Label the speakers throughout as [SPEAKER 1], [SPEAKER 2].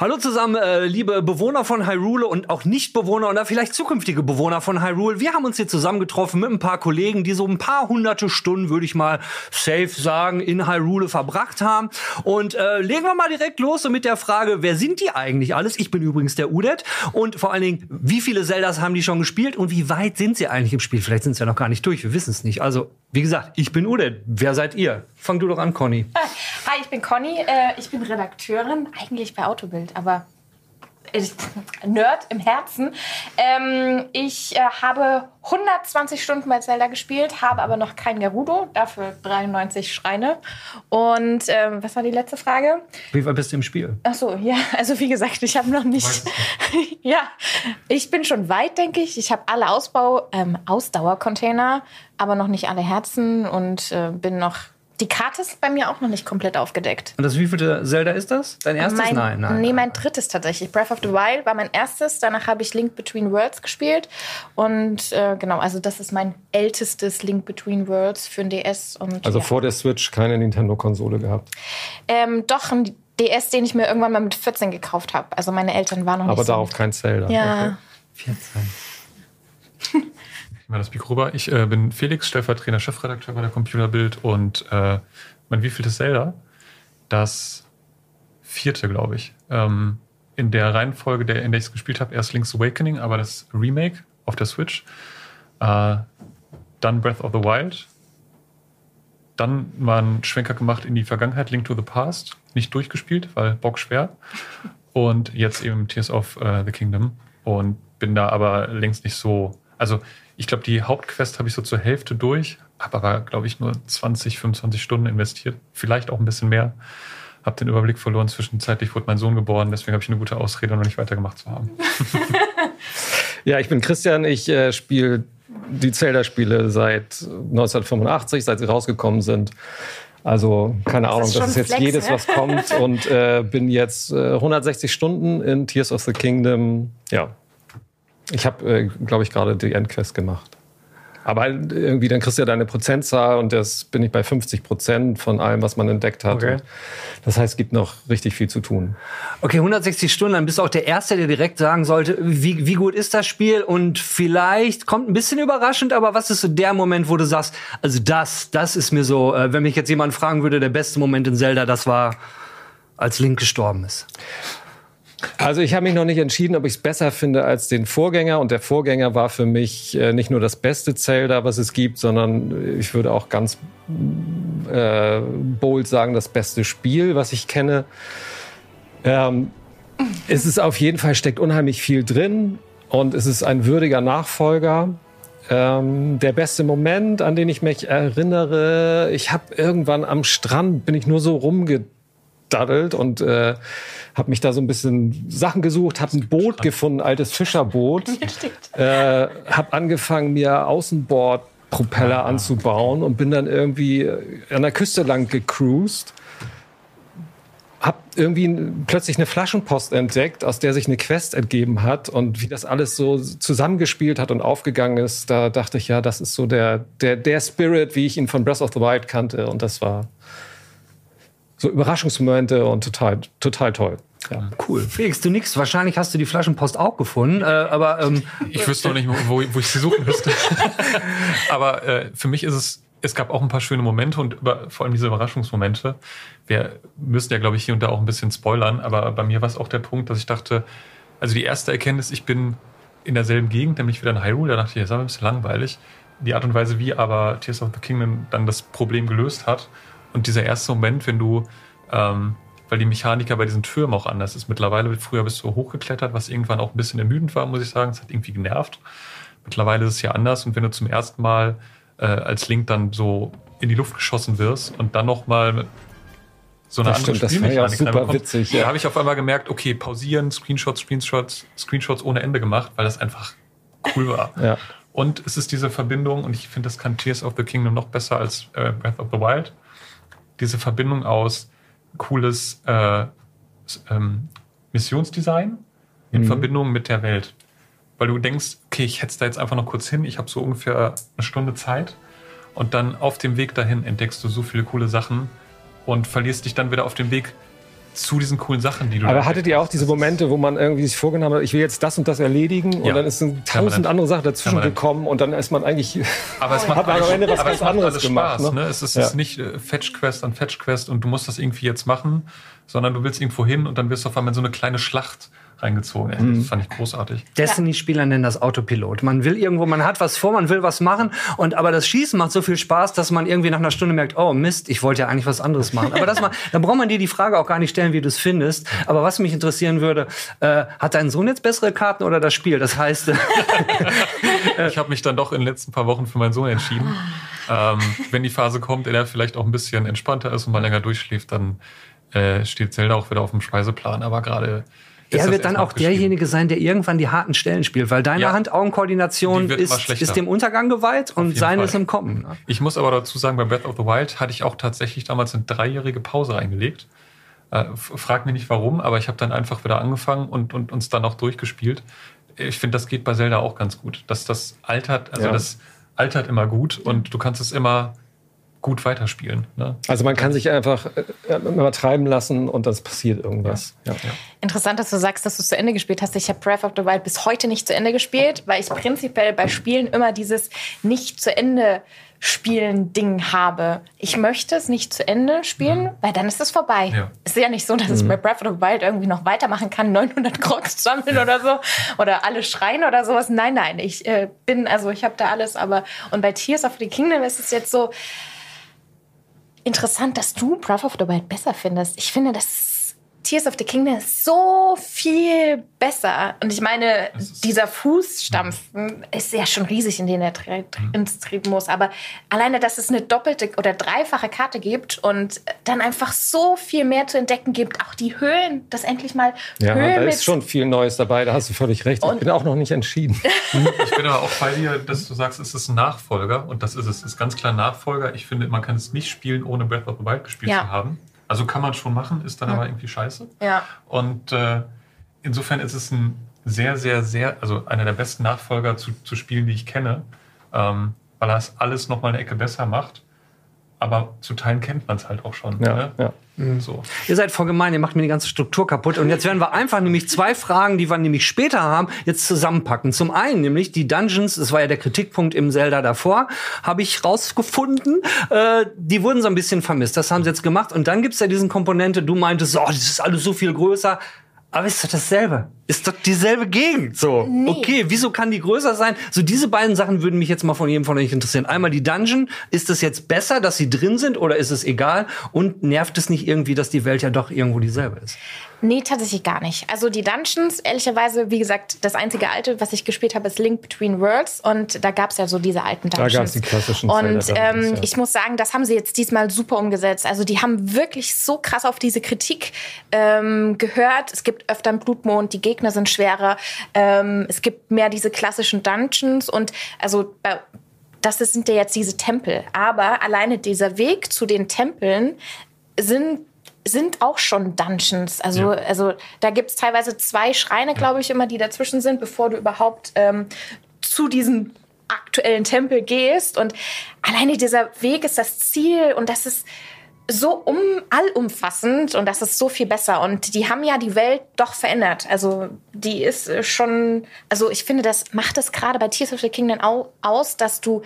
[SPEAKER 1] Hallo zusammen, äh, liebe Bewohner von Hyrule und auch Nicht-Bewohner oder vielleicht zukünftige Bewohner von Hyrule. Wir haben uns hier zusammengetroffen mit ein paar Kollegen, die so ein paar hunderte Stunden, würde ich mal safe sagen, in Hyrule verbracht haben. Und äh, legen wir mal direkt los so mit der Frage, wer sind die eigentlich alles? Ich bin übrigens der Udet. Und vor allen Dingen, wie viele Zeldas haben die schon gespielt und wie weit sind sie eigentlich im Spiel? Vielleicht sind sie ja noch gar nicht durch, wir wissen es nicht. Also, wie gesagt, ich bin Udet. Wer seid ihr? Fang du doch an, Conny.
[SPEAKER 2] Hi, ich bin Conny. Äh, ich bin Redakteurin, eigentlich bei Autobild, aber ich, Nerd im Herzen. Ähm, ich äh, habe 120 Stunden bei Zelda gespielt, habe aber noch kein Gerudo, dafür 93 Schreine. Und ähm, was war die letzte Frage?
[SPEAKER 1] Wie weit bist du im Spiel?
[SPEAKER 2] Ach so, ja, also wie gesagt, ich habe noch nicht. ja, ich bin schon weit, denke ich. Ich habe alle Ausbau, ähm, Ausdauercontainer, aber noch nicht alle Herzen und äh, bin noch die Karte ist bei mir auch noch nicht komplett aufgedeckt.
[SPEAKER 1] Und das wievielte Zelda ist das? Dein erstes?
[SPEAKER 2] Mein,
[SPEAKER 1] nein, nein.
[SPEAKER 2] Nee,
[SPEAKER 1] nein.
[SPEAKER 2] mein drittes tatsächlich. Breath of the Wild war mein erstes. Danach habe ich Link Between Worlds gespielt. Und äh, genau, also das ist mein ältestes Link Between Worlds für ein DS. Und,
[SPEAKER 3] Also
[SPEAKER 2] ja.
[SPEAKER 3] vor der Switch keine Nintendo-Konsole gehabt.
[SPEAKER 2] Ähm, doch, ein DS, den ich mir irgendwann mal mit 14 gekauft habe. Also meine Eltern waren noch
[SPEAKER 3] Aber
[SPEAKER 2] nicht so
[SPEAKER 3] darauf
[SPEAKER 2] mit-
[SPEAKER 3] kein Zelda.
[SPEAKER 2] Ja.
[SPEAKER 1] 14.
[SPEAKER 4] Ich das Mikro rüber. Ich äh, bin Felix, stellvertretender Chefredakteur bei der Computerbild und äh, mein wievieltes Zelda? Das vierte, glaube ich. Ähm, in der Reihenfolge, der, in der ich es gespielt habe, erst Link's Awakening, aber das Remake auf der Switch. Äh, dann Breath of the Wild. Dann mal einen Schwenker gemacht in die Vergangenheit, Link to the Past. Nicht durchgespielt, weil Bock schwer. Und jetzt eben Tears of äh, the Kingdom. Und bin da aber längst nicht so. Also, ich glaube, die Hauptquest habe ich so zur Hälfte durch, habe aber, glaube ich, nur 20, 25 Stunden investiert. Vielleicht auch ein bisschen mehr. Habe den Überblick verloren. Zwischenzeitlich wurde mein Sohn geboren, deswegen habe ich eine gute Ausrede, noch nicht weitergemacht zu haben.
[SPEAKER 3] Ja, ich bin Christian. Ich äh, spiele die Zelda-Spiele seit 1985, seit sie rausgekommen sind. Also keine Ahnung,
[SPEAKER 2] ist
[SPEAKER 3] das ist jetzt
[SPEAKER 2] Flex,
[SPEAKER 3] jedes,
[SPEAKER 2] ne?
[SPEAKER 3] was kommt. Und äh, bin jetzt äh, 160 Stunden in Tears of the Kingdom. Ja, ich habe, äh, glaube ich, gerade die Endquest gemacht. Aber halt irgendwie, dann kriegst du ja deine Prozentzahl und das bin ich bei 50 Prozent von allem, was man entdeckt hat.
[SPEAKER 1] Okay.
[SPEAKER 3] Das heißt, es gibt noch richtig viel zu tun.
[SPEAKER 1] Okay, 160 Stunden, dann bist du auch der Erste, der direkt sagen sollte, wie, wie gut ist das Spiel? Und vielleicht kommt ein bisschen überraschend, aber was ist so der Moment, wo du sagst, also das, das ist mir so, äh, wenn mich jetzt jemand fragen würde, der beste Moment in Zelda, das war, als Link gestorben ist.
[SPEAKER 3] Also ich habe mich noch nicht entschieden, ob ich es besser finde als den Vorgänger. Und der Vorgänger war für mich äh, nicht nur das beste Zelda, was es gibt, sondern ich würde auch ganz äh, bold sagen, das beste Spiel, was ich kenne. Ähm, es ist auf jeden Fall, steckt unheimlich viel drin und es ist ein würdiger Nachfolger. Ähm, der beste Moment, an den ich mich erinnere, ich habe irgendwann am Strand, bin ich nur so rumgedaddelt und äh, habe mich da so ein bisschen Sachen gesucht, habe ein Boot gefunden, ein altes Fischerboot, äh, habe angefangen, mir Außenbordpropeller anzubauen und bin dann irgendwie an der Küste lang gecruised. Hab irgendwie plötzlich eine Flaschenpost entdeckt, aus der sich eine Quest ergeben hat und wie das alles so zusammengespielt hat und aufgegangen ist, da dachte ich, ja, das ist so der, der, der Spirit, wie ich ihn von Breath of the Wild kannte und das war so Überraschungsmomente und total, total toll. Ja.
[SPEAKER 1] Cool. Felix, du nix. Wahrscheinlich hast du die Flaschenpost auch gefunden, äh, aber ähm,
[SPEAKER 4] Ich wüsste noch nicht, wo, wo ich sie suchen müsste. Aber äh, für mich ist es, es gab auch ein paar schöne Momente und über, vor allem diese Überraschungsmomente. Wir müssen ja, glaube ich, hier und da auch ein bisschen spoilern, aber bei mir war es auch der Punkt, dass ich dachte, also die erste Erkenntnis, ich bin in derselben Gegend, nämlich wieder in Hyrule, da dachte ich, das ist aber ein bisschen langweilig. Die Art und Weise, wie aber Tears of the Kingdom dann das Problem gelöst hat und dieser erste Moment, wenn du, ähm, weil die Mechaniker bei diesen Türmen auch anders ist. Mittlerweile, früher bist du hochgeklettert, was irgendwann auch ein bisschen ermüdend war, muss ich sagen. Es hat irgendwie genervt. Mittlerweile ist es ja anders und wenn du zum ersten Mal äh, als Link dann so in die Luft geschossen wirst und dann nochmal so eine
[SPEAKER 3] Das
[SPEAKER 4] andere
[SPEAKER 3] stimmt, das war ja
[SPEAKER 4] Spielmechanik
[SPEAKER 3] super witzig, ja.
[SPEAKER 4] Da habe ich auf einmal gemerkt, okay, pausieren, Screenshots, Screenshots, Screenshots ohne Ende gemacht, weil das einfach cool war.
[SPEAKER 3] Ja.
[SPEAKER 4] Und es ist diese Verbindung, und ich finde, das kann Tears of the Kingdom noch besser als äh, Breath of the Wild. Diese Verbindung aus cooles äh, ähm, Missionsdesign in Verbindung mit der Welt. Weil du denkst, okay, ich hetze da jetzt einfach noch kurz hin, ich habe so ungefähr eine Stunde Zeit. Und dann auf dem Weg dahin entdeckst du so viele coole Sachen und verlierst dich dann wieder auf dem Weg zu diesen coolen Sachen, die du
[SPEAKER 3] Aber hattet ihr auch diese Momente, wo man irgendwie sich vorgenommen hat, ich will jetzt das und das erledigen
[SPEAKER 4] Ja.
[SPEAKER 3] und dann ist ein tausend andere Sachen dazwischen
[SPEAKER 4] Permanent.
[SPEAKER 3] gekommen und dann ist man eigentlich
[SPEAKER 4] Aber es macht,
[SPEAKER 3] am Ende was ganz anderes gemacht.
[SPEAKER 4] Spaß,
[SPEAKER 3] ne?
[SPEAKER 4] ne? Es ist,
[SPEAKER 3] Ja.
[SPEAKER 4] ist nicht äh, Fetch-Quest an Fetch-Quest und du musst das irgendwie jetzt machen, sondern du willst irgendwo hin und dann wirst du auf einmal in so eine kleine Schlacht reingezogen.
[SPEAKER 3] Mhm.
[SPEAKER 4] Das fand ich großartig.
[SPEAKER 1] Destiny-Spieler nennen das Autopilot. Man will irgendwo, man hat was vor, man will was machen und aber das Schießen macht so viel Spaß, dass man irgendwie nach einer Stunde merkt, oh Mist, ich wollte ja eigentlich was anderes machen. Aber das mal, da braucht man dir die Frage auch gar nicht stellen, wie du es findest. Aber was mich interessieren würde, äh, hat dein Sohn jetzt bessere Karten oder das Spiel? Das heißt, äh,
[SPEAKER 4] Ich habe mich dann doch in den letzten paar Wochen für meinen Sohn entschieden. ähm, wenn die Phase kommt, in der er vielleicht auch ein bisschen entspannter ist und mal länger durchschläft, dann äh, steht Zelda auch wieder auf dem Speiseplan. Aber gerade
[SPEAKER 1] er wird dann auch derjenige sein, der irgendwann die harten Stellen spielt, weil deine
[SPEAKER 4] Ja.
[SPEAKER 1] Hand-Augen-Koordination ist, ist dem Untergang geweiht und seine ist im Kommen. ne?
[SPEAKER 4] Ich muss aber dazu sagen, bei Breath of the Wild hatte ich auch tatsächlich damals eine dreijährige Pause eingelegt. Äh, frag mich nicht warum, aber ich habe dann einfach wieder angefangen und, und uns dann auch durchgespielt. Ich finde, das geht bei Zelda auch ganz gut. Dass das altert, also
[SPEAKER 3] Ja.
[SPEAKER 4] das altert immer gut und du kannst es immer gut weiterspielen. Ne?
[SPEAKER 3] Also man kann sich einfach äh, übertreiben lassen und das passiert irgendwas. Ja.
[SPEAKER 2] Interessant, dass du sagst, dass du es zu Ende gespielt hast. Ich habe Breath of the Wild bis heute nicht zu Ende gespielt, weil ich prinzipiell bei Spielen immer dieses nicht zu Ende spielen Ding habe. Ich möchte es nicht zu Ende spielen, weil dann ist es vorbei.
[SPEAKER 4] Ja.
[SPEAKER 2] Es ist ja nicht so, dass ich bei Breath of the Wild irgendwie noch weitermachen kann, 900 Crocs sammeln oder so oder alle schreien oder sowas. Nein, nein, ich äh, bin also ich habe da alles, aber und bei Tears of the Kingdom ist es jetzt so interessant, dass du Breath of the Wild besser findest. Ich finde, das Tears of the Kingdom ist so viel besser. Und ich meine, dieser Fußstampfen ist ja schon riesig, in den er tre- ins treten muss. Aber alleine, dass es eine doppelte oder dreifache Karte gibt und dann einfach so viel mehr zu entdecken gibt, auch die Höhen, dass endlich mal
[SPEAKER 3] Ja,
[SPEAKER 2] Höhen
[SPEAKER 3] da ist schon viel Neues dabei, da hast du völlig recht. Ich bin auch noch nicht entschieden.
[SPEAKER 4] Ich bin aber auch bei dir, dass du sagst, es ist ein Nachfolger und das ist es. Es ist ganz klar ein Nachfolger. Ich finde, man kann es nicht spielen, ohne Breath of the Wild gespielt
[SPEAKER 2] Ja.
[SPEAKER 4] zu haben. Also kann man schon machen, ist dann aber irgendwie scheiße.
[SPEAKER 2] Ja.
[SPEAKER 4] Und äh, insofern ist es ein sehr, sehr, sehr, also einer der besten Nachfolger zu, zu Spielen, die ich kenne, ähm, weil er es alles nochmal eine Ecke besser macht. Aber zu Teilen kennt man es halt auch schon.
[SPEAKER 3] Ja,
[SPEAKER 4] ne?
[SPEAKER 3] ja.
[SPEAKER 4] So.
[SPEAKER 1] Ihr seid voll gemein, ihr macht mir die ganze Struktur kaputt. Und jetzt werden wir einfach nämlich zwei Fragen, die wir nämlich später haben, jetzt zusammenpacken. Zum einen nämlich die Dungeons, das war ja der Kritikpunkt im Zelda davor, habe ich rausgefunden. Äh, die wurden so ein bisschen vermisst. Das haben sie jetzt gemacht. Und dann gibt's ja diesen Komponente, du meintest, oh, das ist alles so viel größer. Aber ist doch dasselbe. Ist doch dieselbe Gegend. So.
[SPEAKER 2] Nee.
[SPEAKER 1] Okay, wieso kann die größer sein? So diese beiden Sachen würden mich jetzt mal von jedem von euch interessieren. Einmal die Dungeon. Ist es jetzt besser, dass sie drin sind oder ist es egal? Und nervt es nicht irgendwie, dass die Welt ja doch irgendwo dieselbe ist?
[SPEAKER 2] Nee, tatsächlich gar nicht. Also die Dungeons, ehrlicherweise, wie gesagt, das einzige alte, was ich gespielt habe, ist Link Between Worlds. Und da gab's ja so diese alten Dungeons.
[SPEAKER 3] gab's die klassischen
[SPEAKER 2] Und ähm,
[SPEAKER 3] ja.
[SPEAKER 2] ich muss sagen, das haben sie jetzt diesmal super umgesetzt. Also die haben wirklich so krass auf diese Kritik ähm, gehört. Es gibt öfter einen Blutmond, die Gegner sind schwerer. Ähm, es gibt mehr diese klassischen Dungeons. Und also bei das sind ja jetzt diese Tempel. Aber alleine dieser Weg zu den Tempeln sind sind auch schon Dungeons. Also,
[SPEAKER 4] Ja.
[SPEAKER 2] also da gibt es teilweise zwei Schreine, glaube ich, immer, die dazwischen sind, bevor du überhaupt ähm, zu diesem aktuellen Tempel gehst. Und alleine dieser Weg ist das Ziel und das ist so um, allumfassend und das ist so viel besser. Und die haben ja die Welt doch verändert. Also die ist äh, schon, also ich finde, das macht es gerade bei Tears of the Kingdom au aus, dass du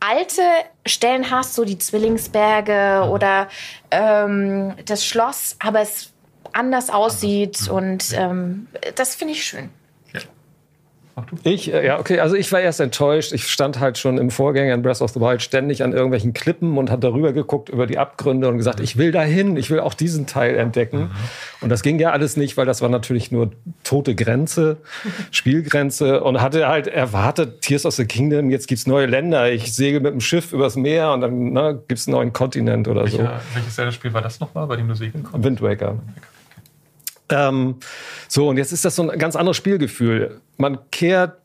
[SPEAKER 2] alte Stellen hast, so die Zwillingsberge oder ähm, das Schloss, aber es anders aussieht und ähm, das finde ich schön.
[SPEAKER 4] Mach du.
[SPEAKER 3] Ich, äh, ja, okay, also ich war erst enttäuscht. Ich stand halt schon im Vorgänger in Breath of the Wild ständig an irgendwelchen Klippen und hat darüber geguckt über die Abgründe und gesagt, ich will dahin, ich will auch diesen Teil entdecken. Und das ging ja alles nicht, weil das war natürlich nur tote Grenze, Spielgrenze und hatte halt erwartet, Tears of the Kingdom, jetzt gibt's neue Länder, ich segel mit dem Schiff übers Meer und dann ne, gibt's einen neuen Kontinent oder so.
[SPEAKER 4] Welcher, welches Zelda-Spiel war das nochmal, bei dem du segeln konntest?
[SPEAKER 3] Wind Waker. Ähm, so, und jetzt ist das so ein ganz anderes Spielgefühl. Man kehrt,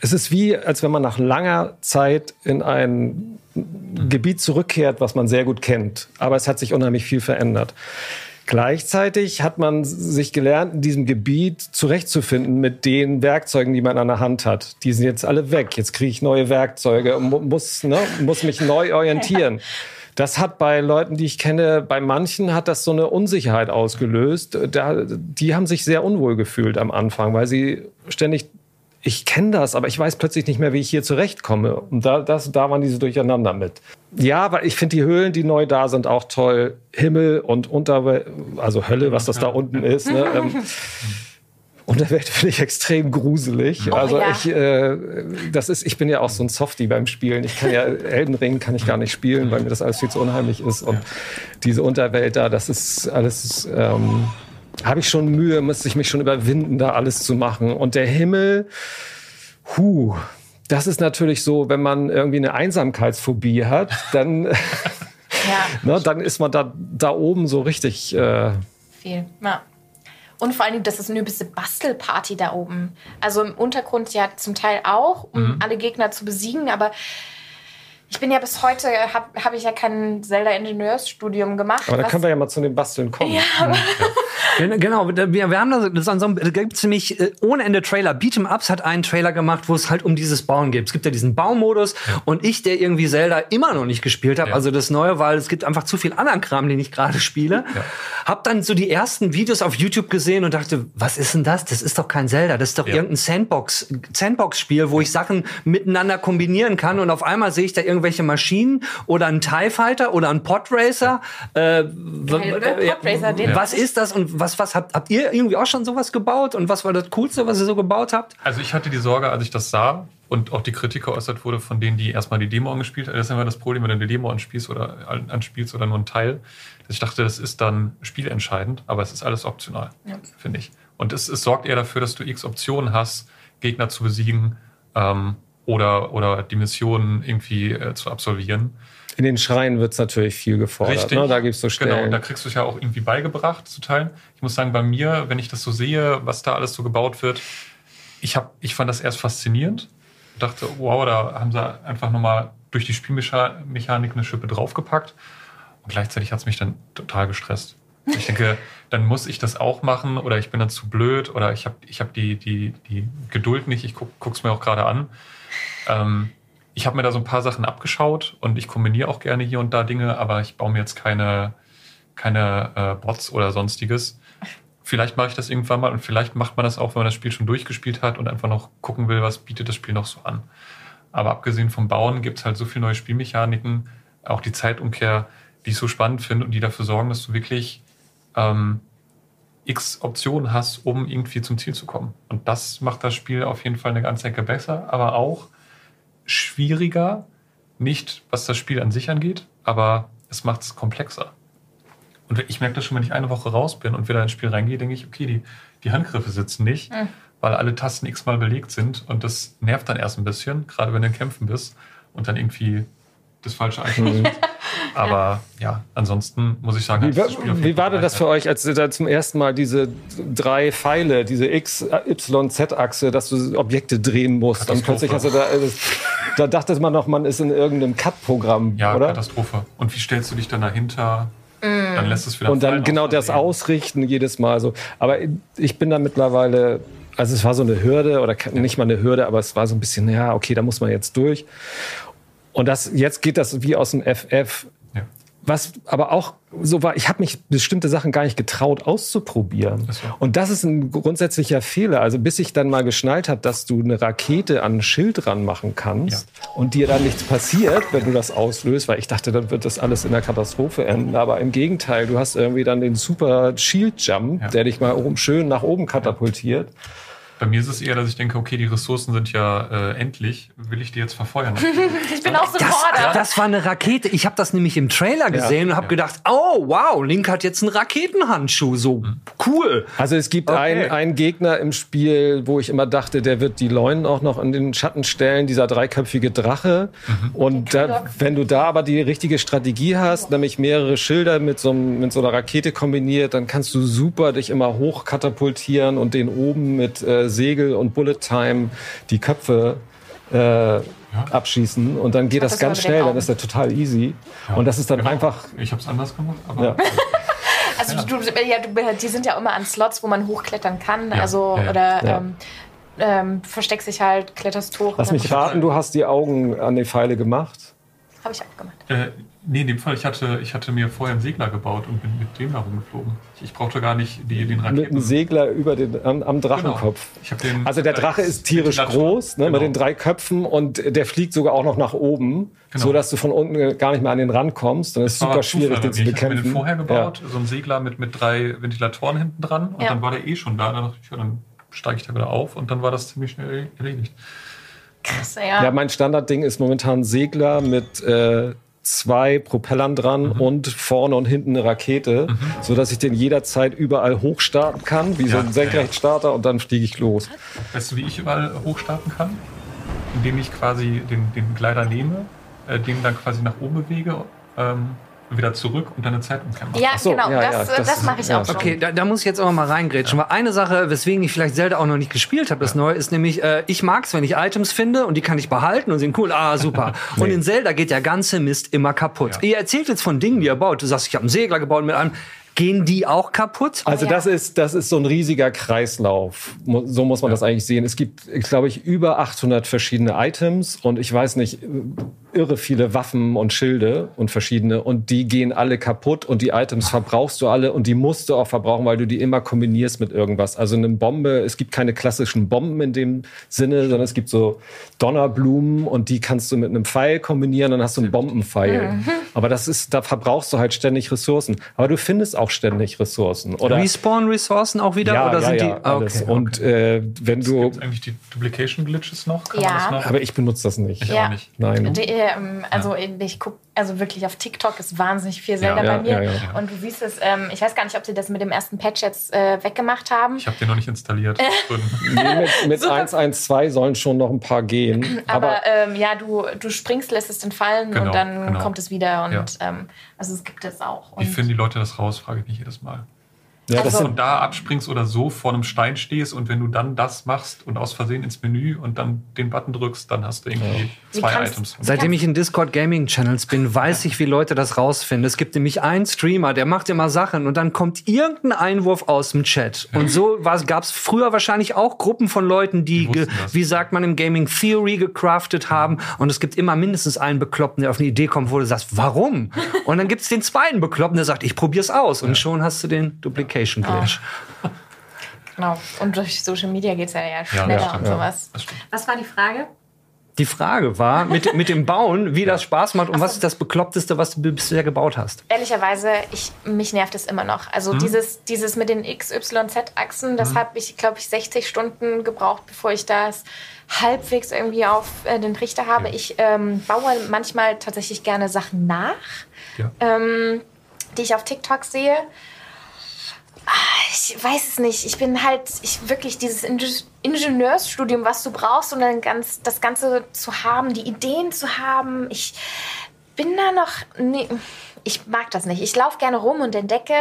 [SPEAKER 3] es ist wie, als wenn man nach langer Zeit in ein Gebiet zurückkehrt, was man sehr gut kennt. Aber es hat sich unheimlich viel verändert. Gleichzeitig hat man sich gelernt, in diesem Gebiet zurechtzufinden mit den Werkzeugen, die man an der Hand hat. Die sind jetzt alle weg. Jetzt kriege ich neue Werkzeuge muss, ne, muss mich neu orientieren. das hat bei Leuten, die ich kenne, bei manchen hat das so eine Unsicherheit ausgelöst. Da, die haben sich sehr unwohl gefühlt am Anfang, weil sie ständig ich kenne das, aber ich weiß plötzlich nicht mehr, wie ich hier zurechtkomme. Und da, das, da waren diese Durcheinander mit. Ja, weil ich finde die Höhlen, die neu da sind, auch toll. Himmel und Unterwelt, also Hölle, was das da unten ist. Ne? Unterwelt finde ich extrem gruselig.
[SPEAKER 2] Oh,
[SPEAKER 3] also
[SPEAKER 2] ja.
[SPEAKER 3] ich, äh, das ist, ich bin ja auch so ein Softie beim Spielen. Ich kann ja Elden Ring kann ich gar nicht spielen, weil mir das alles viel zu unheimlich ist. Und diese Unterwelt da, das ist alles. Ähm, habe ich schon Mühe, müsste ich mich schon überwinden, da alles zu machen. Und der Himmel, hu, das ist natürlich so, wenn man irgendwie eine Einsamkeitsphobie hat, dann,
[SPEAKER 2] Ja,
[SPEAKER 3] ne, dann ist man da, da oben so richtig. Äh,
[SPEAKER 2] viel. Ja. Und vor allen Dingen, das ist eine übelste Bastelparty da oben. Also im Untergrund ja zum Teil auch, um
[SPEAKER 3] Mhm.
[SPEAKER 2] alle Gegner zu besiegen, aber ich bin ja bis heute, habe hab ich ja kein Zelda-Ingenieursstudium gemacht.
[SPEAKER 3] aber da können wir ja mal zu den Basteln kommen.
[SPEAKER 1] Gen- Genau, wir, wir haben da, das einem, da gibt's nämlich äh, ohne Ende Trailer. Beat'em Ups hat einen Trailer gemacht, wo es halt um dieses Bauen geht. Es gibt ja diesen Baumodus und ich, der irgendwie Zelda immer noch nicht gespielt habe,
[SPEAKER 4] Ja.
[SPEAKER 1] also das Neue, weil es gibt einfach zu viel anderen Kram, den ich gerade spiele, hab dann so die ersten Videos auf YouTube gesehen und dachte, was ist denn das? Das ist doch kein Zelda, das ist doch
[SPEAKER 4] Ja.
[SPEAKER 1] irgendein Sandbox, Sandbox-Spiel, wo ich Sachen miteinander kombinieren kann und auf einmal sehe ich da irgendwelche Maschinen oder einen TIE Fighter oder einen Podracer. Äh,
[SPEAKER 2] Geil, oder?
[SPEAKER 1] ja,
[SPEAKER 2] Podracer, den-
[SPEAKER 1] was ist das und was, was habt, habt ihr irgendwie auch schon sowas gebaut und was war das Coolste, was ihr so gebaut habt?
[SPEAKER 4] Also ich hatte die Sorge, als ich das sah und auch die Kritik geäußert wurde von denen, die erstmal die Demo angespielt haben. Das ist immer das Problem, wenn du eine Demo anspielst oder an- anspielst oder nur ein Teil. Dass ich dachte, das ist dann spielentscheidend, aber es ist alles optional,
[SPEAKER 2] Ja.
[SPEAKER 4] finde ich. Und es, es sorgt eher dafür, dass du x Optionen hast, Gegner zu besiegen ähm, oder, oder die Missionen irgendwie äh, zu absolvieren.
[SPEAKER 3] In den Schreien wird es natürlich viel gefordert. Ne? Da gibt es so
[SPEAKER 4] Genau, und
[SPEAKER 3] Stellen.
[SPEAKER 4] da kriegst du es ja auch irgendwie beigebracht zu teilen. Ich muss sagen, bei mir, wenn ich das so sehe, was da alles so gebaut wird, ich, hab, ich fand das erst faszinierend. Dachte, wow, da haben sie einfach nochmal durch die Spielmechanik eine Schippe draufgepackt. Und gleichzeitig hat es mich dann total gestresst. Ich denke, dann muss ich das auch machen oder ich bin dann zu blöd oder ich habe ich hab die, die, die Geduld nicht. Ich gucke es mir auch gerade an. Ähm, ich habe mir da so ein paar Sachen abgeschaut und ich kombiniere auch gerne hier und da Dinge, aber ich baue mir jetzt keine, keine äh, Bots oder sonstiges. Vielleicht mache ich das irgendwann mal und vielleicht macht man das auch, wenn man das Spiel schon durchgespielt hat und einfach noch gucken will, was bietet das Spiel noch so an. Aber abgesehen vom Bauen gibt es halt so viele neue Spielmechaniken, auch die Zeitumkehr, die ich so spannend finde und die dafür sorgen, dass du wirklich ähm, x Optionen hast, um irgendwie zum Ziel zu kommen. Und das macht das Spiel auf jeden Fall eine ganze Ecke besser, aber auch schwieriger. Nicht, was das Spiel an sich angeht, aber es macht es komplexer. Und ich merke das schon, wenn ich eine Woche raus bin und wieder ins Spiel reingehe, denke ich, okay, die, die Handgriffe sitzen nicht, weil alle Tasten x-mal belegt sind und das nervt dann erst ein bisschen, gerade wenn du in Kämpfen bist und dann irgendwie das falsche suchst. Aber ja, ansonsten muss ich sagen,
[SPEAKER 3] Wie,
[SPEAKER 4] das Spiel
[SPEAKER 3] wie war denn das für euch, als ihr da zum ersten Mal diese drei Pfeile, diese X, Y, Z-Achse, dass du Objekte drehen musst und
[SPEAKER 4] Katastrophe.
[SPEAKER 3] plötzlich hast du da, äh, da dachte man noch, man ist in irgendeinem Cut-Programm,
[SPEAKER 4] Ja,
[SPEAKER 3] oder?
[SPEAKER 4] Katastrophe. Und wie stellst du dich dann dahinter? Dann lässt es wieder
[SPEAKER 3] Und dann genau das. Ausrichten jedes Mal so. Aber ich bin da mittlerweile, also es war so eine Hürde oder nicht mal eine Hürde, aber es war so ein bisschen, ja, okay, da muss man jetzt durch. Und das, jetzt geht das wie aus dem FF.
[SPEAKER 4] Ja.
[SPEAKER 3] Was aber auch so war, ich habe mich bestimmte Sachen gar nicht getraut auszuprobieren.
[SPEAKER 4] So.
[SPEAKER 3] Und das ist ein grundsätzlicher Fehler. Also bis ich dann mal geschnallt habe, dass du eine Rakete an ein Schild ranmachen kannst und dir dann nichts passiert, wenn du das auslöst, weil ich dachte, dann wird das alles in der Katastrophe enden. Aber im Gegenteil, du hast irgendwie dann den super Shield Jump,
[SPEAKER 4] Ja.
[SPEAKER 3] der dich mal oben schön nach oben katapultiert.
[SPEAKER 4] Bei mir ist es eher, dass ich denke, okay, die Ressourcen sind ja äh, endlich. Will ich die jetzt verfeuern?
[SPEAKER 2] Ich bin auch so
[SPEAKER 1] Das, das war eine Rakete. Ich habe das nämlich im Trailer gesehen und habe gedacht, oh wow, Link hat jetzt einen Raketenhandschuh. So cool.
[SPEAKER 3] Also es gibt
[SPEAKER 1] Okay.
[SPEAKER 3] einen, einen Gegner im Spiel, wo ich immer dachte, der wird die Leunen auch noch in den Schatten stellen, dieser dreiköpfige Drache. Und da, wenn du da aber die richtige Strategie hast, nämlich mehrere Schilder mit so, mit so einer Rakete kombiniert, dann kannst du super dich immer hoch katapultieren und den oben mit äh, Segel und Bullet Time die Köpfe äh, abschießen. Und dann geht das
[SPEAKER 2] das
[SPEAKER 3] ganz schnell, dann ist der total easy. Und das ist dann
[SPEAKER 4] Genau.
[SPEAKER 3] einfach
[SPEAKER 4] Ich habe es anders gemacht, aber
[SPEAKER 3] Ja.
[SPEAKER 2] Also du, ja, du, die sind ja immer an Slots, wo man hochklettern kann.
[SPEAKER 4] Ja,
[SPEAKER 2] Also
[SPEAKER 4] ja, ja.
[SPEAKER 2] oder
[SPEAKER 3] Ja.
[SPEAKER 2] Ähm, ähm, versteckst dich halt, kletterst hoch.
[SPEAKER 3] Lass mich raten, du hast die Augen an die Pfeile gemacht.
[SPEAKER 2] Habe ich auch gemacht.
[SPEAKER 4] äh, Nee, in dem Fall, ich hatte, ich hatte mir vorher einen Segler gebaut und bin mit dem da rumgeflogen. Ich, ich brauchte gar nicht die, den Raketen.
[SPEAKER 3] Mit einem Segler über den, am, am Drachenkopf.
[SPEAKER 4] Genau. Ich hab den,
[SPEAKER 3] Also der Drache
[SPEAKER 4] als
[SPEAKER 3] ist tierisch groß, ne,
[SPEAKER 4] Genau.
[SPEAKER 3] mit den drei Köpfen und der fliegt sogar auch noch nach oben,
[SPEAKER 4] Genau.
[SPEAKER 3] so dass du von unten gar nicht mehr an den Rand kommst. Dann ist super schwierig, den zu
[SPEAKER 4] mir. Ich habe mir
[SPEAKER 3] bekämpfen.
[SPEAKER 4] den vorher gebaut, so einen Segler mit, mit drei Ventilatoren hinten dran und
[SPEAKER 2] Ja.
[SPEAKER 4] dann war der eh schon da. Dann dachte ich, ja, dann steige ich da wieder auf und dann war das ziemlich schnell erledigt.
[SPEAKER 2] Krass,
[SPEAKER 3] Ja.
[SPEAKER 2] ja.
[SPEAKER 3] mein Standardding ist momentan ein Segler mit äh, zwei Propellern dran
[SPEAKER 4] Mhm.
[SPEAKER 3] und vorne und hinten eine Rakete, so dass ich den jederzeit überall hochstarten kann, wie so
[SPEAKER 4] Ja,
[SPEAKER 3] ein Senkrechtstarter und dann fliege ich los.
[SPEAKER 4] Weißt du, wie ich überall hochstarten kann? Indem ich quasi den, den Glider nehme, äh, den dann quasi nach oben bewege, ähm, wieder zurück und dann eine Zeit umkämpfe.
[SPEAKER 2] Ja,
[SPEAKER 3] so,
[SPEAKER 2] genau,
[SPEAKER 3] ja, ja,
[SPEAKER 2] das, äh,
[SPEAKER 3] das
[SPEAKER 2] das, mache ich
[SPEAKER 3] ja.
[SPEAKER 2] auch schon.
[SPEAKER 1] Okay, da, da muss ich jetzt auch mal reingrätschen. Weil eine Sache, weswegen ich vielleicht Zelda auch noch nicht gespielt habe, das Neue, ist nämlich, äh, ich mag's, wenn ich Items finde und die kann ich behalten und sind cool, ah, super. Und in Zelda geht der ganze Mist immer kaputt.
[SPEAKER 4] Ja.
[SPEAKER 1] Ihr erzählt jetzt von Dingen, die ihr baut. Du sagst, ich habe einen Segler gebaut mit einem. Gehen die auch kaputt?
[SPEAKER 3] Also
[SPEAKER 2] ja.
[SPEAKER 3] das ist das ist so ein riesiger Kreislauf. So muss man das eigentlich sehen. Es gibt, glaube ich, über 800 verschiedene Items und ich weiß nicht irre viele Waffen und Schilde und verschiedene und die gehen alle kaputt und die Items verbrauchst du alle und die musst du auch verbrauchen, weil du die immer kombinierst mit irgendwas. Also eine Bombe, es gibt keine klassischen Bomben in dem Sinne, sondern es gibt so Donnerblumen und die kannst du mit einem Pfeil kombinieren, dann hast du einen Bombenpfeil. Aber das ist, da verbrauchst du halt ständig Ressourcen. Aber du findest auch ständig Ressourcen. Oder
[SPEAKER 1] Respawn-Ressourcen auch wieder?
[SPEAKER 3] ja,
[SPEAKER 1] oder
[SPEAKER 3] ja,
[SPEAKER 1] sind
[SPEAKER 3] ja,
[SPEAKER 1] die? Ah,
[SPEAKER 3] alles.
[SPEAKER 1] okay,
[SPEAKER 3] Und äh, wenn du,
[SPEAKER 4] Gibt es eigentlich die Duplication Glitches noch? Kann
[SPEAKER 2] Ja.
[SPEAKER 4] man das noch?
[SPEAKER 3] aber ich benutze das nicht.
[SPEAKER 4] Ich
[SPEAKER 2] Ja.
[SPEAKER 4] auch nicht.
[SPEAKER 3] Nein.
[SPEAKER 2] Die, ähm, also ich guck, also wirklich auf TikTok ist wahnsinnig viel Zelda
[SPEAKER 3] Ja,
[SPEAKER 2] bei mir.
[SPEAKER 3] ja, ja.
[SPEAKER 2] Und du siehst es, ähm, ich weiß gar nicht, ob sie das mit dem ersten Patch jetzt äh, weggemacht haben.
[SPEAKER 4] Ich habe den noch nicht installiert. Und
[SPEAKER 3] Nee, mit mit 112 sollen schon noch ein paar gehen.
[SPEAKER 2] Aber,
[SPEAKER 3] Aber,
[SPEAKER 2] ähm, ja, du, du springst, lässt es dann fallen
[SPEAKER 4] Genau,
[SPEAKER 2] und dann
[SPEAKER 4] genau.
[SPEAKER 2] kommt es wieder. Und
[SPEAKER 4] Ja.
[SPEAKER 2] ähm, also es gibt es auch.
[SPEAKER 4] wie finden die Leute das raus, frage ich mich jedes Mal.
[SPEAKER 3] Ja,
[SPEAKER 2] also-
[SPEAKER 3] sind,
[SPEAKER 4] Und da abspringst oder so vor einem Stein stehst und wenn du dann das machst und aus Versehen ins Menü und dann den Button drückst, dann hast du irgendwie
[SPEAKER 2] Wie
[SPEAKER 4] zwei
[SPEAKER 2] kannst-
[SPEAKER 4] Items.
[SPEAKER 1] Seitdem ich in Discord Gaming Channels bin, weiß ich, wie Leute das rausfinden. Es gibt nämlich einen Streamer, der macht immer Sachen und dann kommt irgendein Einwurf aus dem Chat. Und so gab es früher wahrscheinlich auch Gruppen von Leuten, die,
[SPEAKER 4] Die
[SPEAKER 1] wie sagt man, im Gaming Theory gecraftet haben. Und es gibt immer mindestens einen Bekloppten, der auf eine Idee kommt, wo du sagst, warum? Und dann gibt es den zweiten Bekloppten, der sagt, ich probier's aus. Und schon hast du den Duplication Glitch.
[SPEAKER 2] genau. Und durch Social Media geht es ja, ja
[SPEAKER 4] Ja,
[SPEAKER 2] schneller
[SPEAKER 4] stimmt.
[SPEAKER 2] und sowas. Was war die Frage?
[SPEAKER 1] Die Frage war mit, mit dem Bauen, wie das Spaß macht und was ist das Bekloppteste, was du bisher gebaut hast.
[SPEAKER 2] Ehrlicherweise, ich, mich nervt es immer noch. Also dieses, dieses mit den XYZ-Achsen, das habe ich, glaube ich, 60 Stunden gebraucht, bevor ich das halbwegs irgendwie auf äh, den Trichter habe. Ich ähm, baue manchmal tatsächlich gerne Sachen nach,
[SPEAKER 4] Ja.
[SPEAKER 2] ähm, die ich auf TikTok sehe. Ah, Ich weiß es nicht. Ich bin halt, ich wirklich dieses Inge- Ingenieursstudium, was du brauchst, um dann ganz, das Ganze zu haben, die Ideen zu haben. Ich bin da noch. Nee, ich mag das nicht. Ich laufe gerne rum und entdecke.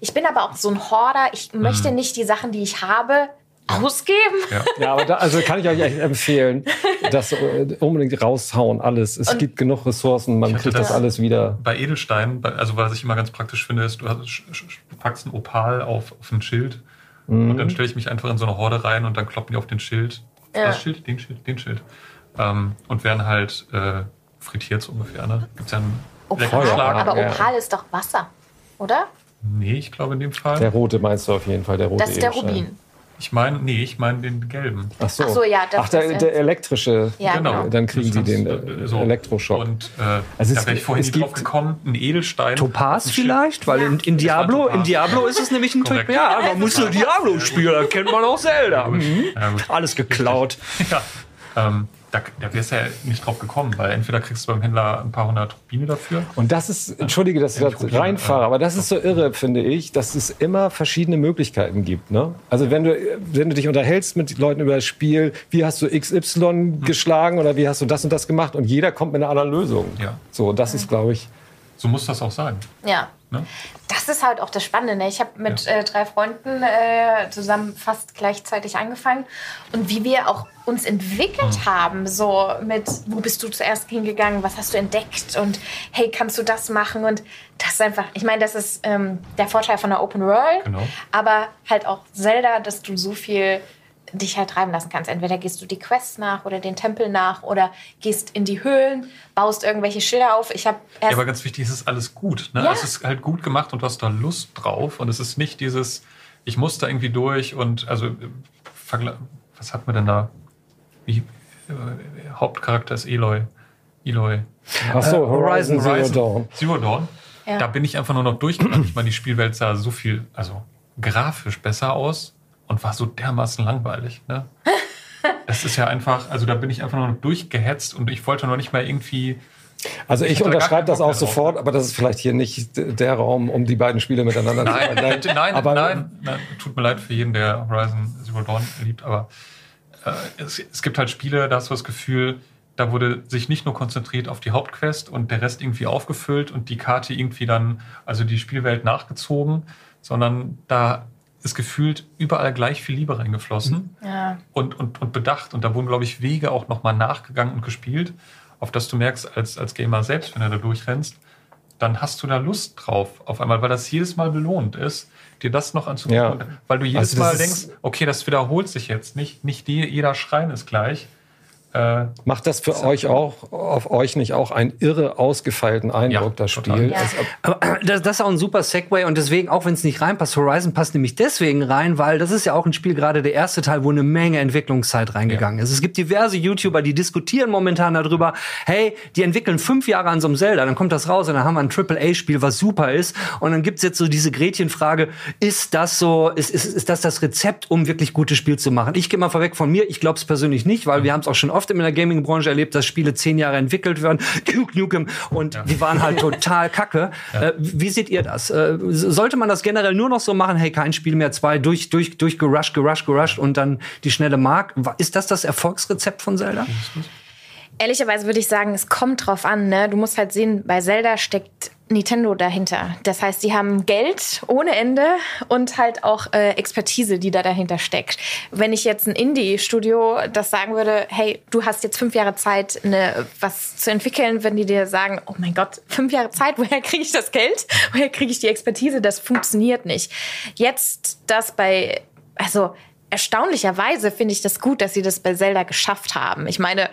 [SPEAKER 2] Ich bin aber auch so ein Horder. Ich möchte nicht die Sachen, die ich habe, ausgeben.
[SPEAKER 4] Ja.
[SPEAKER 3] ja, aber da, also kann ich euch echt empfehlen, das äh, unbedingt raushauen, alles. Es gibt genug Ressourcen, man kriegt das,
[SPEAKER 4] das-
[SPEAKER 3] alles wieder.
[SPEAKER 4] Bei Edelsteinen, also was ich immer ganz praktisch finde, ist, du packst ein Opal auf, auf ein Schild und dann stelle ich mich einfach in so eine Horde rein und dann kloppen die auf den Schild.
[SPEAKER 2] Ja.
[SPEAKER 4] Das Schild, den Schild, den Schild. Ähm, und werden halt äh, frittiert so ungefähr. Ne? Gibt es ja einen
[SPEAKER 2] Opal, aber
[SPEAKER 3] ja.
[SPEAKER 2] Opal ist doch Wasser, oder?
[SPEAKER 4] Nee, ich glaube in dem Fall.
[SPEAKER 3] Der rote meinst du auf jeden Fall, der rote
[SPEAKER 2] Das ist der. Rubin.
[SPEAKER 4] Ich meine, nee, ich meine den gelben.
[SPEAKER 3] Ach so.
[SPEAKER 2] Ach so, ja, das
[SPEAKER 3] Ach, der,
[SPEAKER 2] ist-
[SPEAKER 3] der elektrische.
[SPEAKER 2] Ja, genau.
[SPEAKER 3] Dann kriegen sie den äh,
[SPEAKER 4] äh, so.
[SPEAKER 3] Elektroschock.
[SPEAKER 4] Und äh,
[SPEAKER 3] Also
[SPEAKER 4] da
[SPEAKER 3] es-
[SPEAKER 4] wäre ich vorhin drauf
[SPEAKER 3] gibt-
[SPEAKER 4] gekommen, ein Edelstein.
[SPEAKER 1] Topaz vielleicht? Weil in, in Diablo,
[SPEAKER 4] Topaz.
[SPEAKER 1] im Diablo ist es nämlich ein. Typ. Ja, man muss nur Diablo spielen, da kennt man auch Zelda. Mhm.
[SPEAKER 4] Ja, gut.
[SPEAKER 1] Alles geklaut.
[SPEAKER 4] Ja, ähm, da, da wärst du ja nicht drauf gekommen, weil entweder kriegst du beim Händler ein paar hundert Rubine dafür.
[SPEAKER 3] Und das ist, entschuldige, dass ich
[SPEAKER 4] Ja,
[SPEAKER 3] das
[SPEAKER 4] ich gucke,
[SPEAKER 3] reinfahre,
[SPEAKER 4] ja.
[SPEAKER 3] aber das ist so irre, finde ich, dass es immer verschiedene Möglichkeiten gibt. Ne? Also wenn du, wenn du dich unterhältst mit Leuten über das Spiel, wie hast du XY geschlagen oder wie hast du das und das gemacht und jeder kommt mit einer anderen Lösung.
[SPEAKER 4] Ja.
[SPEAKER 3] So, das ist, glaube ich,
[SPEAKER 4] So muss das auch sein.
[SPEAKER 2] Ja.
[SPEAKER 4] Ne?
[SPEAKER 2] Das ist halt auch das Spannende. Ne? Ich habe mit äh, drei Freunden äh, zusammen fast gleichzeitig angefangen. Und wie wir auch uns entwickelt haben, so mit, wo bist du zuerst hingegangen, was hast du entdeckt und hey, kannst du das machen? Und das ist einfach, ich meine, das ist ähm, der Vorteil von der Open World,
[SPEAKER 4] Genau.
[SPEAKER 2] aber halt auch Zelda, dass du so viel dich halt treiben lassen kannst. Entweder gehst du die Quests nach oder den Tempel nach oder gehst in die Höhlen, baust irgendwelche Schilder auf. Ich habe
[SPEAKER 4] Ja, aber ganz wichtig, es ist alles gut. Ne?
[SPEAKER 2] Ja.
[SPEAKER 4] Es ist halt gut gemacht und du hast da Lust drauf. Und es ist nicht dieses, ich muss da irgendwie durch und also, äh, was hat man denn da? Wie, äh, Hauptcharakter ist Eloy. Eloy.
[SPEAKER 3] Ach so, Horizon,
[SPEAKER 1] Horizon
[SPEAKER 3] Zero Dawn.
[SPEAKER 4] Zero Dawn.
[SPEAKER 2] Ja.
[SPEAKER 4] Da bin ich einfach nur noch durchgegangen. Ich meine, die Spielwelt sah so viel, also grafisch besser aus und war so dermaßen langweilig. Ne? Das ist ja einfach, also da bin ich einfach nur noch durchgehetzt und ich wollte noch nicht mal irgendwie.
[SPEAKER 3] Also
[SPEAKER 4] Ich
[SPEAKER 3] ich, unterschreibe das auch sofort, aber das ist vielleicht hier nicht der Raum, um die beiden Spiele miteinander zu
[SPEAKER 4] Nein,
[SPEAKER 3] vergleichen.
[SPEAKER 4] nein,
[SPEAKER 3] aber
[SPEAKER 4] nein, nein, tut mir leid für jeden, der Horizon Zero Dawn liebt, aber äh, es, es gibt halt Spiele, da hast du das Gefühl, da wurde sich nicht nur konzentriert auf die Hauptquest und der Rest irgendwie aufgefüllt und die Karte irgendwie dann, also die Spielwelt nachgezogen, sondern da ist gefühlt überall gleich viel Liebe reingeflossen
[SPEAKER 2] ja,
[SPEAKER 4] und, und, und bedacht. Und da wurden, glaube ich, Wege auch nochmal nachgegangen und gespielt, auf das du merkst als, als Gamer selbst, wenn du da durchrennst, dann hast du da Lust drauf auf einmal, weil das jedes Mal belohnt ist, dir das noch anzugucken.
[SPEAKER 3] Ja.
[SPEAKER 4] Weil du jedes
[SPEAKER 3] Also
[SPEAKER 4] Mal denkst, okay, das wiederholt sich jetzt nicht. Nicht jeder Schrein ist gleich. Äh,
[SPEAKER 3] Macht das für euch auch, auf euch nicht auch einen irre ausgefeilten Eindruck,
[SPEAKER 4] Ja,
[SPEAKER 3] das. Spiel?
[SPEAKER 2] Ja.
[SPEAKER 3] Also,
[SPEAKER 1] Aber das, das ist auch ein super Segway und deswegen, auch wenn es nicht reinpasst, Horizon passt nämlich deswegen rein, weil das ist ja auch ein Spiel, gerade der erste Teil, wo eine Menge Entwicklungszeit reingegangen ist. Es gibt diverse YouTuber, die diskutieren momentan darüber, hey, die entwickeln fünf Jahre an so einem Zelda, dann kommt das raus und dann haben wir ein AAA-Spiel, was super ist. Und dann gibt's jetzt so diese Gretchenfrage, ist das so, ist, ist, ist das das Rezept, um wirklich gutes Spiel zu machen? Ich gehe mal vorweg von mir, ich glaube es persönlich nicht, weil wir haben es auch schon oft in der Gaming-Branche erlebt, dass Spiele zehn Jahre entwickelt werden, Duke Nukem, und die waren halt total kacke. Äh, wie seht ihr das? Äh, sollte man das generell nur noch so machen, hey, kein Spiel mehr, zwei, durch, durch, durch, gerusht, gerusht, gerusht und dann die schnelle Mark? Ist das das Erfolgsrezept von Zelda?
[SPEAKER 2] Ehrlicherweise würde ich sagen, es kommt drauf an. Ne? Du musst halt sehen, bei Zelda steckt Nintendo dahinter. Das heißt, die haben Geld ohne Ende und halt auch äh, Expertise, die da dahinter steckt. Wenn ich jetzt ein Indie-Studio das sagen würde, hey, du hast jetzt fünf Jahre Zeit, ne, was zu entwickeln, wenn die dir sagen, oh mein Gott, fünf Jahre Zeit, woher kriege ich das Geld? Woher kriege ich die Expertise? Das funktioniert nicht. Jetzt das bei, also erstaunlicherweise finde ich das gut, dass sie das bei Zelda geschafft haben. Ich meine,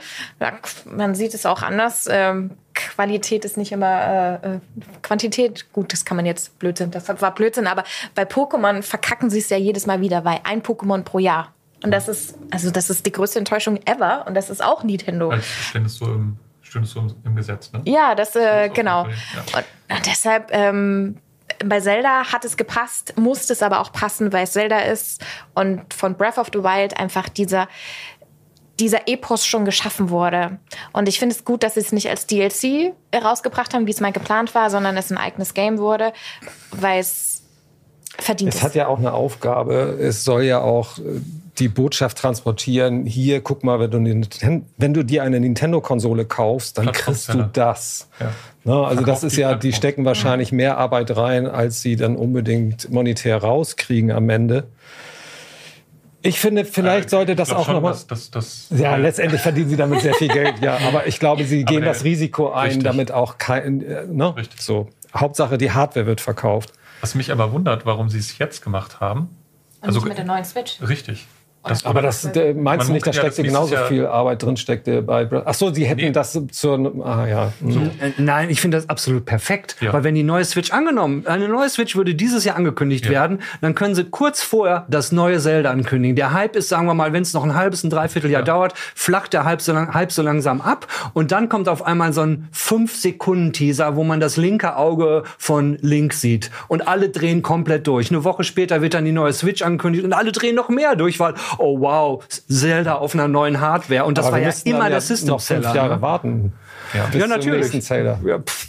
[SPEAKER 2] man sieht es auch anders. Ähm, Qualität ist nicht immer äh, äh, Quantität. Gut, das kann man jetzt Blödsinn. Das war Blödsinn, aber bei Pokémon verkacken sie es ja jedes Mal wieder, weil ein Pokémon pro Jahr. Und das ist, also das ist die größte Enttäuschung ever. Und das ist auch Nintendo.
[SPEAKER 4] als ständig so im, Gesetz. Ne?
[SPEAKER 2] Ja, das, äh, genau.
[SPEAKER 4] ein Problem, ja.
[SPEAKER 2] Und, und deshalb, ähm, bei Zelda hat es gepasst, musste es aber auch passen, weil es Zelda ist und von Breath of the Wild einfach dieser, dieser Epos schon geschaffen wurde. Und ich finde es gut, dass sie es nicht als DLC rausgebracht haben, wie es mal geplant war, sondern es ein eigenes Game wurde, weil es verdient
[SPEAKER 3] Es
[SPEAKER 2] ist.
[SPEAKER 3] hat ja auch eine Aufgabe. Es soll ja auch äh, die Botschaft transportieren. Hier, guck mal, wenn du, wenn du dir eine Nintendo-Konsole kaufst, dann kriegst du das.
[SPEAKER 4] Ja.
[SPEAKER 3] Ne, also das
[SPEAKER 4] Verkauft
[SPEAKER 3] ist
[SPEAKER 4] die
[SPEAKER 3] ja, die stecken wahrscheinlich mehr Arbeit rein, als sie dann unbedingt monetär rauskriegen am Ende. Ich finde, vielleicht
[SPEAKER 4] Äh,
[SPEAKER 3] sollte das auch
[SPEAKER 4] schon,
[SPEAKER 3] nochmal. Ja, letztendlich verdienen sie damit sehr viel Geld, ja. Aber ich glaube, sie gehen
[SPEAKER 4] der-
[SPEAKER 3] das Risiko ein,
[SPEAKER 4] richtig.
[SPEAKER 3] damit auch kein, äh, ne?
[SPEAKER 4] Richtig.
[SPEAKER 3] So. Hauptsache, die Hardware wird verkauft.
[SPEAKER 4] Was mich aber wundert, warum sie es jetzt gemacht haben.
[SPEAKER 2] und nicht mit der neuen Switch.
[SPEAKER 4] Richtig. Das,
[SPEAKER 3] Aber das äh, meinst du nicht, da
[SPEAKER 4] munkelt ja,
[SPEAKER 3] genauso viel Arbeit drin steckte bei. Bra- Ach so, sie hätten
[SPEAKER 4] Nee.
[SPEAKER 3] das zur. Ah ja. Mhm.
[SPEAKER 1] Äh, Nein, ich finde das absolut perfekt.
[SPEAKER 4] Ja.
[SPEAKER 1] Weil wenn die neue Switch angenommen, eine neue Switch würde dieses Jahr angekündigt
[SPEAKER 4] Ja.
[SPEAKER 1] werden, dann können sie kurz vorher das neue Zelda ankündigen. Der Hype ist, sagen wir mal, wenn es noch ein halbes, ein Dreivierteljahr
[SPEAKER 4] Ja.
[SPEAKER 1] dauert, flacht der Hype so, lang, Hype so langsam ab. Und dann kommt auf einmal so ein 5-Sekunden-Teaser, wo man das linke Auge von Link sieht. Und alle drehen komplett durch. Eine Woche später wird dann die neue Switch angekündigt und alle drehen noch mehr durch, weil, oh wow, Zelda auf einer neuen Hardware. Und das
[SPEAKER 3] Aber
[SPEAKER 1] war ja immer
[SPEAKER 3] dann
[SPEAKER 1] der
[SPEAKER 3] ja
[SPEAKER 1] System
[SPEAKER 3] noch fünf Jahre warten.
[SPEAKER 4] Ja.
[SPEAKER 3] Bis
[SPEAKER 1] Ja,
[SPEAKER 3] zum
[SPEAKER 1] natürlich.
[SPEAKER 3] nächsten Zelda.
[SPEAKER 1] Ja, pff,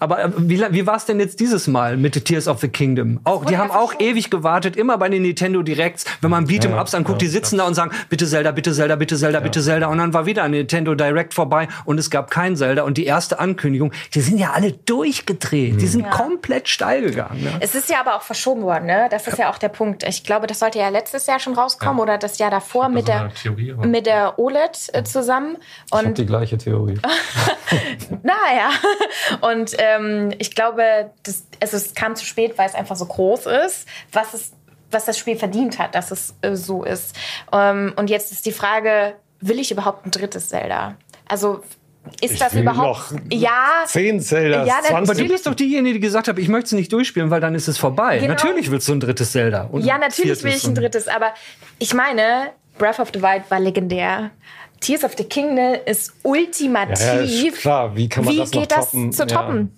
[SPEAKER 1] aber äh, wie, wie war es denn jetzt dieses Mal mit The Tears of the Kingdom? Auch, die haben auch ewig gewartet, immer bei den Nintendo Directs, wenn man Beat'em
[SPEAKER 3] Ja,
[SPEAKER 1] Ups anguckt, die
[SPEAKER 3] ja,
[SPEAKER 1] sitzen da und sagen, bitte Zelda, bitte Zelda, bitte Zelda, bitte Zelda. Und dann war wieder ein Nintendo Direct vorbei und es gab kein Zelda. Und die erste Ankündigung, die sind ja alle durchgedreht. Die sind
[SPEAKER 2] Ja.
[SPEAKER 1] komplett steil gegangen. Ne?
[SPEAKER 2] Es ist ja aber auch verschoben worden, ne? Das ist ja, auch der Punkt. Ich glaube, das sollte ja letztes Jahr schon rauskommen
[SPEAKER 4] Ja.
[SPEAKER 2] oder das Jahr davor mit
[SPEAKER 4] so
[SPEAKER 2] der,
[SPEAKER 4] Theorie,
[SPEAKER 2] mit der OLED äh, zusammen.
[SPEAKER 3] Ich habe
[SPEAKER 2] Und
[SPEAKER 3] die gleiche Theorie.
[SPEAKER 2] naja, und ähm, ich glaube, das, also es kam zu spät, weil es einfach so groß ist. Was es was das Spiel verdient hat, dass es äh, so ist. Ähm, und jetzt ist die Frage, will ich überhaupt ein drittes Zelda? Also ist
[SPEAKER 3] Ich
[SPEAKER 2] das
[SPEAKER 3] will
[SPEAKER 2] überhaupt?
[SPEAKER 3] noch
[SPEAKER 2] ja.
[SPEAKER 3] Zehn Zelda,
[SPEAKER 2] Ja, na-
[SPEAKER 1] Aber
[SPEAKER 3] 20.
[SPEAKER 1] du bist doch diejenige, die gesagt hat, ich möchte es nicht durchspielen, weil dann ist es vorbei.
[SPEAKER 2] Genau.
[SPEAKER 1] Natürlich willst du ein drittes Zelda. Und
[SPEAKER 2] Ja, natürlich will ich ein drittes, aber ich meine, Breath of the Wild war legendär. Tears of the Kingdom ist ultimativ.
[SPEAKER 3] Ja, ja, ist klar. Wie kann man
[SPEAKER 2] Wie
[SPEAKER 3] das noch
[SPEAKER 2] geht das
[SPEAKER 3] toppen?
[SPEAKER 2] zu
[SPEAKER 3] Ja.
[SPEAKER 2] toppen?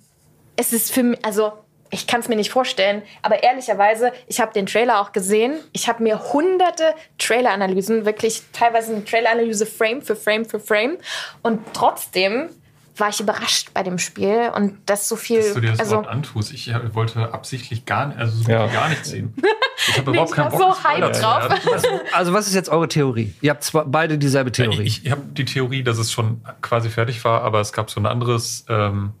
[SPEAKER 2] Es ist für mich, also ich kann es mir nicht vorstellen, aber ehrlicherweise, ich habe den Trailer auch gesehen. Ich habe mir hunderte Trailer-Analysen, wirklich teilweise eine Trailer-Analyse Frame für Frame für Frame. Und trotzdem war ich überrascht bei dem Spiel und das so viel.
[SPEAKER 4] Dass du dir das
[SPEAKER 2] also,
[SPEAKER 4] überhaupt antust. Ich äh, wollte absichtlich gar, nicht- also so
[SPEAKER 3] Ja.
[SPEAKER 4] gar nicht sehen. Ich habe überhaupt
[SPEAKER 2] ich
[SPEAKER 4] keinen
[SPEAKER 2] war
[SPEAKER 4] Bock,
[SPEAKER 2] so
[SPEAKER 4] zu
[SPEAKER 2] drauf.
[SPEAKER 1] Also was ist jetzt eure Theorie? Ihr habt zwar beide dieselbe Theorie.
[SPEAKER 4] Ich, ich habe die Theorie, dass es schon quasi fertig war, aber es gab so ein anderes, ähm, äh,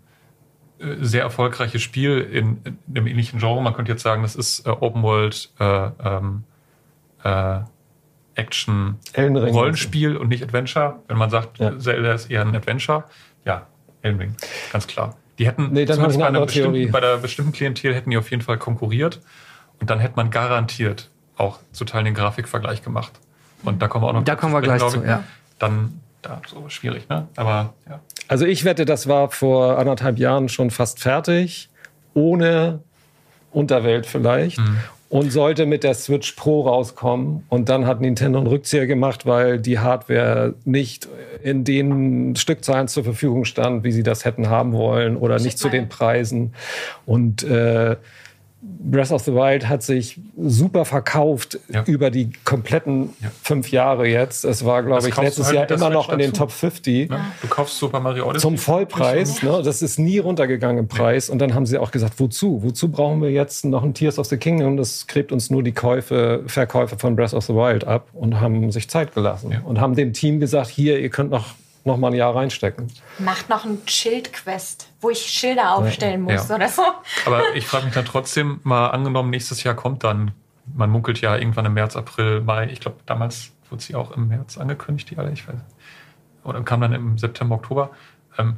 [SPEAKER 4] sehr erfolgreiches Spiel in, in einem ähnlichen Genre. Man könnte jetzt sagen, das ist äh, Open World äh, ähm, äh, Action
[SPEAKER 3] Elden Ring.
[SPEAKER 4] Rollenspiel und nicht Adventure. Wenn man sagt,
[SPEAKER 3] Ja.
[SPEAKER 4] Zelda ist eher ein Adventure, ja, Elden Ring, ganz klar. Die hätten
[SPEAKER 3] Nee, dann
[SPEAKER 4] zumindest bei, einer bestimmten, bei der bestimmten Klientel hätten die auf jeden Fall konkurriert und dann hätte man garantiert auch zu Teilen den Grafikvergleich gemacht. Und da kommen wir auch noch
[SPEAKER 1] Da kommen wir gleich zu, ja.
[SPEAKER 4] Dann da so schwierig, ne? Aber ja.
[SPEAKER 3] Also ich wette, das war vor anderthalb Jahren schon fast fertig, ohne Unterwelt vielleicht. Und sollte mit der Switch Pro rauskommen. Und dann hat Nintendo einen Rückzieher gemacht, weil die Hardware nicht in den Stückzahlen zur Verfügung stand, wie sie das hätten haben wollen oder nicht zu den Preisen. Und äh, Breath of the Wild hat sich super verkauft
[SPEAKER 4] Ja.
[SPEAKER 3] über die kompletten
[SPEAKER 4] Ja.
[SPEAKER 3] fünf Jahre jetzt. Es war, glaube ich, letztes
[SPEAKER 4] halt
[SPEAKER 3] Jahr immer noch in den. Top 50
[SPEAKER 4] Ne? Du kaufst Super Mario Odyssey.
[SPEAKER 3] zum Vollpreis. Ne? Das ist nie runtergegangen im Preis. Und dann haben sie auch gesagt, wozu? Wozu brauchen wir jetzt noch ein Tears of the Kingdom? Das gräbt uns nur die Käufe, Verkäufe von Breath of the Wild ab und haben sich Zeit gelassen.
[SPEAKER 4] Ja.
[SPEAKER 3] Und haben dem Team gesagt, hier, ihr könnt noch, noch mal ein Jahr reinstecken.
[SPEAKER 2] Macht noch ein Schild-Quest, wo ich Schilder aufstellen muss
[SPEAKER 4] Ja.
[SPEAKER 2] oder so.
[SPEAKER 4] Aber ich frage mich dann trotzdem, mal angenommen, nächstes Jahr kommt dann, man munkelt ja irgendwann im März, April, Mai, ich glaube, damals wurde sie auch im März angekündigt, die alle, ich weiß. Oder kam dann im September, Oktober. Ähm,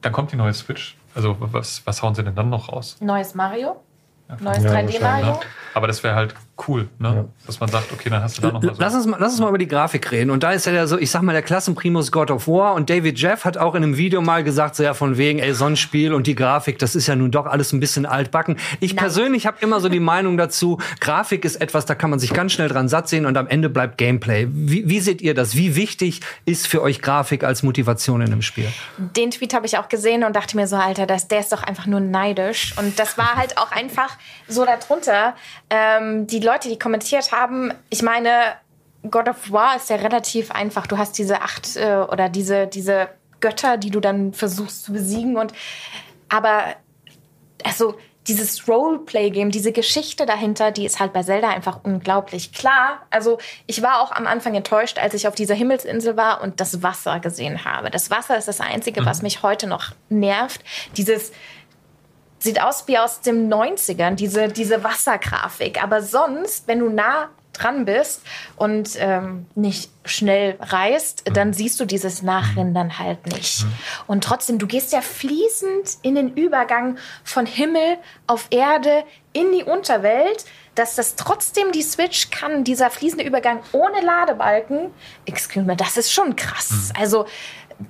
[SPEAKER 4] dann kommt die neue Switch. Also was, was hauen sie denn dann noch raus?
[SPEAKER 2] Neues Mario,
[SPEAKER 4] Ja,
[SPEAKER 2] neues
[SPEAKER 3] Ja,
[SPEAKER 2] 3D Mario.
[SPEAKER 4] Aber das wäre halt cool, ne? dass man sagt, okay, dann hast du da noch mal so.
[SPEAKER 1] Lass uns, mal, lass uns mal über die Grafik reden. Und da ist ja der so, ich sag mal, der Klassenprimus God of War. Und David Jeff hat auch in einem Video mal gesagt, so ja, von wegen, ey, so ein Spiel und die Grafik, das ist ja nun doch alles ein bisschen altbacken. Ich
[SPEAKER 2] Nein.
[SPEAKER 1] persönlich habe immer so die Meinung dazu, Grafik ist etwas, da kann man sich ganz schnell dran satt sehen und am Ende bleibt Gameplay. Wie, wie seht ihr das? Wie wichtig ist für euch Grafik als Motivation in einem Spiel?
[SPEAKER 2] Den Tweet habe ich auch gesehen und dachte mir so, Alter, das, der ist doch einfach nur neidisch. Und das war halt auch einfach so darunter. Ähm, die Leute, die kommentiert haben, ich meine, God of War ist ja relativ einfach. Du hast diese acht äh, oder diese, diese Götter, die du dann versuchst zu besiegen. Und aber also dieses Roleplay-Game, diese Geschichte dahinter, die ist halt bei Zelda einfach unglaublich klar. Also ich war auch am Anfang enttäuscht, als ich auf dieser Himmelsinsel war und das Wasser gesehen habe. Das Wasser ist das Einzige, was mich heute noch nervt. Dieses sieht aus wie aus den 90ern, diese, diese Wassergrafik. Aber sonst, wenn du nah dran bist und ähm, nicht schnell reist, dann siehst du dieses Nachrindern halt nicht. Und trotzdem, du gehst ja fließend in den Übergang von Himmel auf Erde in die Unterwelt, dass das trotzdem die Switch kann, dieser fließende Übergang ohne Ladebalken. Excuse me, das ist schon krass. Also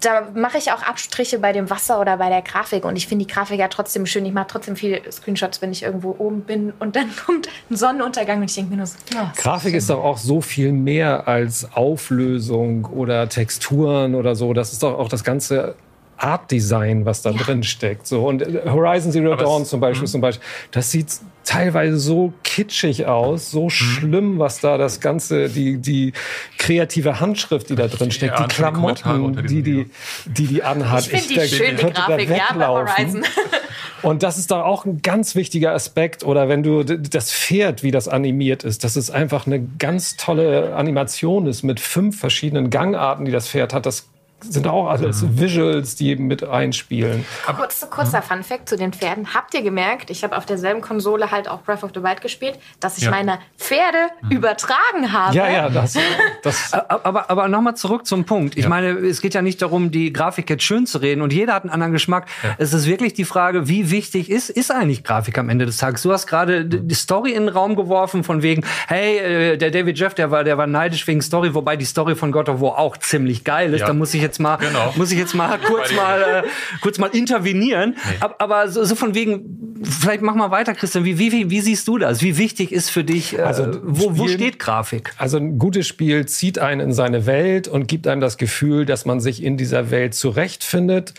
[SPEAKER 2] da mache ich auch Abstriche bei dem Wasser oder bei der Grafik und ich finde die Grafik ja trotzdem schön. Ich mache trotzdem viele Screenshots, wenn ich irgendwo oben bin und dann kommt ein Sonnenuntergang und ich denke mir nur so, ja,
[SPEAKER 3] Grafik ist doch auch so viel mehr als Auflösung oder Texturen oder so. Das ist doch auch das ganze Art-Design, was da drin steckt. So. Und äh, Horizon Zero
[SPEAKER 4] Aber
[SPEAKER 3] Dawn
[SPEAKER 4] es-
[SPEAKER 3] zum Beispiel, zum Beispiel, das sieht teilweise so kitschig aus, so schlimm, was da das ganze, die, die kreative Handschrift, die da drin steckt, die Klamotten, die die, die, die anhat.
[SPEAKER 2] ich finde die
[SPEAKER 3] da
[SPEAKER 2] schön, die
[SPEAKER 3] könnte da
[SPEAKER 2] Grafik, ja, bei
[SPEAKER 3] weglaufen.
[SPEAKER 2] Horizon.
[SPEAKER 3] Und das ist da auch ein ganz wichtiger Aspekt. Oder wenn du das Pferd, wie das animiert ist, dass es einfach eine ganz tolle Animation ist mit fünf verschiedenen Gangarten, die das Pferd hat. Das sind auch alles
[SPEAKER 1] Mhm.
[SPEAKER 3] Visuals, die mit einspielen.
[SPEAKER 2] Kurz, kurzer
[SPEAKER 1] Mhm.
[SPEAKER 2] Fun-Fact zu den Pferden. Habt ihr gemerkt, ich habe auf derselben Konsole halt auch Breath of the Wild gespielt, dass ich
[SPEAKER 4] Ja.
[SPEAKER 2] meine Pferde
[SPEAKER 1] Mhm.
[SPEAKER 2] übertragen habe?
[SPEAKER 3] Ja, ja, das, das
[SPEAKER 1] Aber, aber nochmal zurück zum Punkt. Ich
[SPEAKER 4] Ja.
[SPEAKER 1] meine, es geht ja nicht darum, die Grafik jetzt schön zu reden und jeder hat einen anderen Geschmack. Es ist wirklich die Frage, wie wichtig ist, ist eigentlich Grafik am Ende des Tages? Du hast gerade die Story in den Raum geworfen von wegen, hey, äh, der David Jeff, der war, der war neidisch wegen Story, wobei die Story von God of War auch ziemlich geil ist.
[SPEAKER 4] Ja.
[SPEAKER 1] Da muss ich jetzt mal,
[SPEAKER 4] Genau.
[SPEAKER 1] muss ich jetzt mal kurz mal, äh, kurz mal intervenieren. Aber, aber so, so von wegen, vielleicht mach mal weiter, Christian. Wie, wie, wie, wie siehst du das? Wie wichtig ist für dich, äh,
[SPEAKER 3] Also,
[SPEAKER 1] wo, wo
[SPEAKER 3] Spielen-
[SPEAKER 1] steht Grafik?
[SPEAKER 3] Also ein gutes Spiel zieht einen in seine Welt und gibt einem das Gefühl, dass man sich in dieser Welt zurechtfindet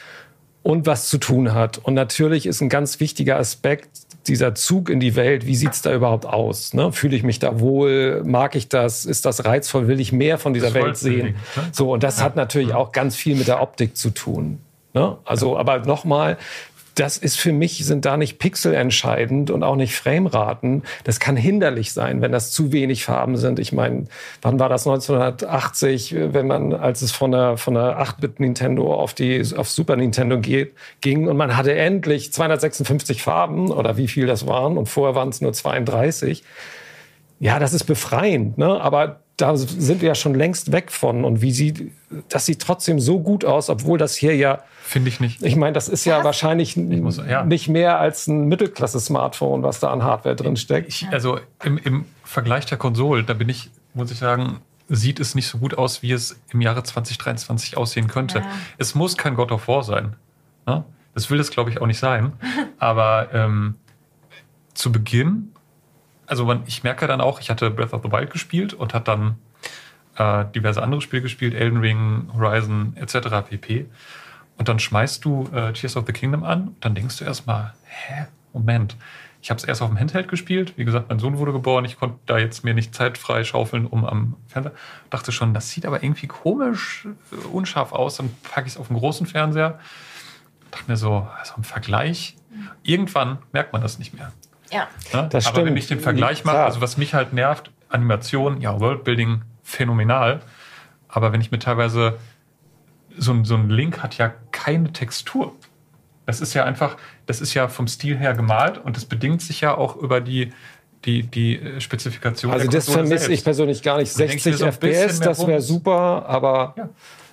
[SPEAKER 3] und was zu tun hat. Und natürlich ist ein ganz wichtiger Aspekt dieser Zug in die Welt, wie sieht's da überhaupt aus? Ne? Fühle ich mich da wohl? Mag ich das? Ist das reizvoll? Will ich mehr von dieser
[SPEAKER 4] Das
[SPEAKER 3] Welt sehen?
[SPEAKER 4] ne?
[SPEAKER 3] So, und das hat natürlich auch ganz viel mit der Optik zu tun. Ne? Also, aber nochmal, das ist für mich, sind da nicht Pixel entscheidend und auch nicht Frameraten. Das kann hinderlich sein, wenn das zu wenig Farben sind. Ich meine, wann war das 1980, wenn man, als es von der, von der 8-Bit Nintendo auf die, auf Super Nintendo geht, ging und man hatte endlich 256 Farben oder wie viel das waren und vorher waren es nur 32. Ja, das ist befreiend, ne? aber da sind wir ja schon längst weg von. Und wie sieht, das sieht trotzdem so gut aus, obwohl das hier ja,
[SPEAKER 4] Finde ich nicht.
[SPEAKER 3] ich meine, das ist ja
[SPEAKER 2] Was?
[SPEAKER 3] wahrscheinlich
[SPEAKER 4] muss- ja.
[SPEAKER 3] nicht mehr als ein Mittelklasse-Smartphone, was da an Hardware drin steckt.
[SPEAKER 4] Also im, im Vergleich der Konsolen, da bin ich, muss ich sagen, sieht es nicht so gut aus, wie es im Jahre 2023 aussehen könnte.
[SPEAKER 2] Ja.
[SPEAKER 4] Es muss kein God of War sein. Ne? Das will es, glaube ich, auch nicht sein. Aber ähm, zu Beginn, also man, ich merke dann auch, ich hatte Breath of the Wild gespielt und hat dann äh, diverse andere Spiele gespielt, Elden Ring, Horizon etc. pp. Und dann schmeißt du äh, Tears of the Kingdom an und dann denkst du erstmal, hä, Moment. Ich habe es erst auf dem Handheld gespielt. Wie gesagt, mein Sohn wurde geboren. Ich konnte da jetzt mir nicht Zeit frei schaufeln, um am Fernseher. Dachte schon, das sieht aber irgendwie komisch, äh, unscharf aus. Dann packe ich es auf den großen Fernseher. Dachte mir so, also im Vergleich, irgendwann merkt man das nicht mehr.
[SPEAKER 2] Ja.
[SPEAKER 4] Ne?
[SPEAKER 3] Das
[SPEAKER 4] Aber wenn ich den Vergleich mache, also was mich halt nervt, Animation, ja, Worldbuilding, phänomenal. Aber wenn ich mir teilweise, so ein, so ein Link hat ja keine Textur. Das ist ja einfach, das ist ja vom Stil her gemalt und das bedingt sich ja auch über die, die, die äh, Spezifikation.
[SPEAKER 3] Also
[SPEAKER 4] der
[SPEAKER 3] das vermisse ich persönlich gar nicht.
[SPEAKER 4] Und dann denke ich mir
[SPEAKER 3] 60
[SPEAKER 4] so
[SPEAKER 3] FPS, das wäre super, aber
[SPEAKER 4] Ja.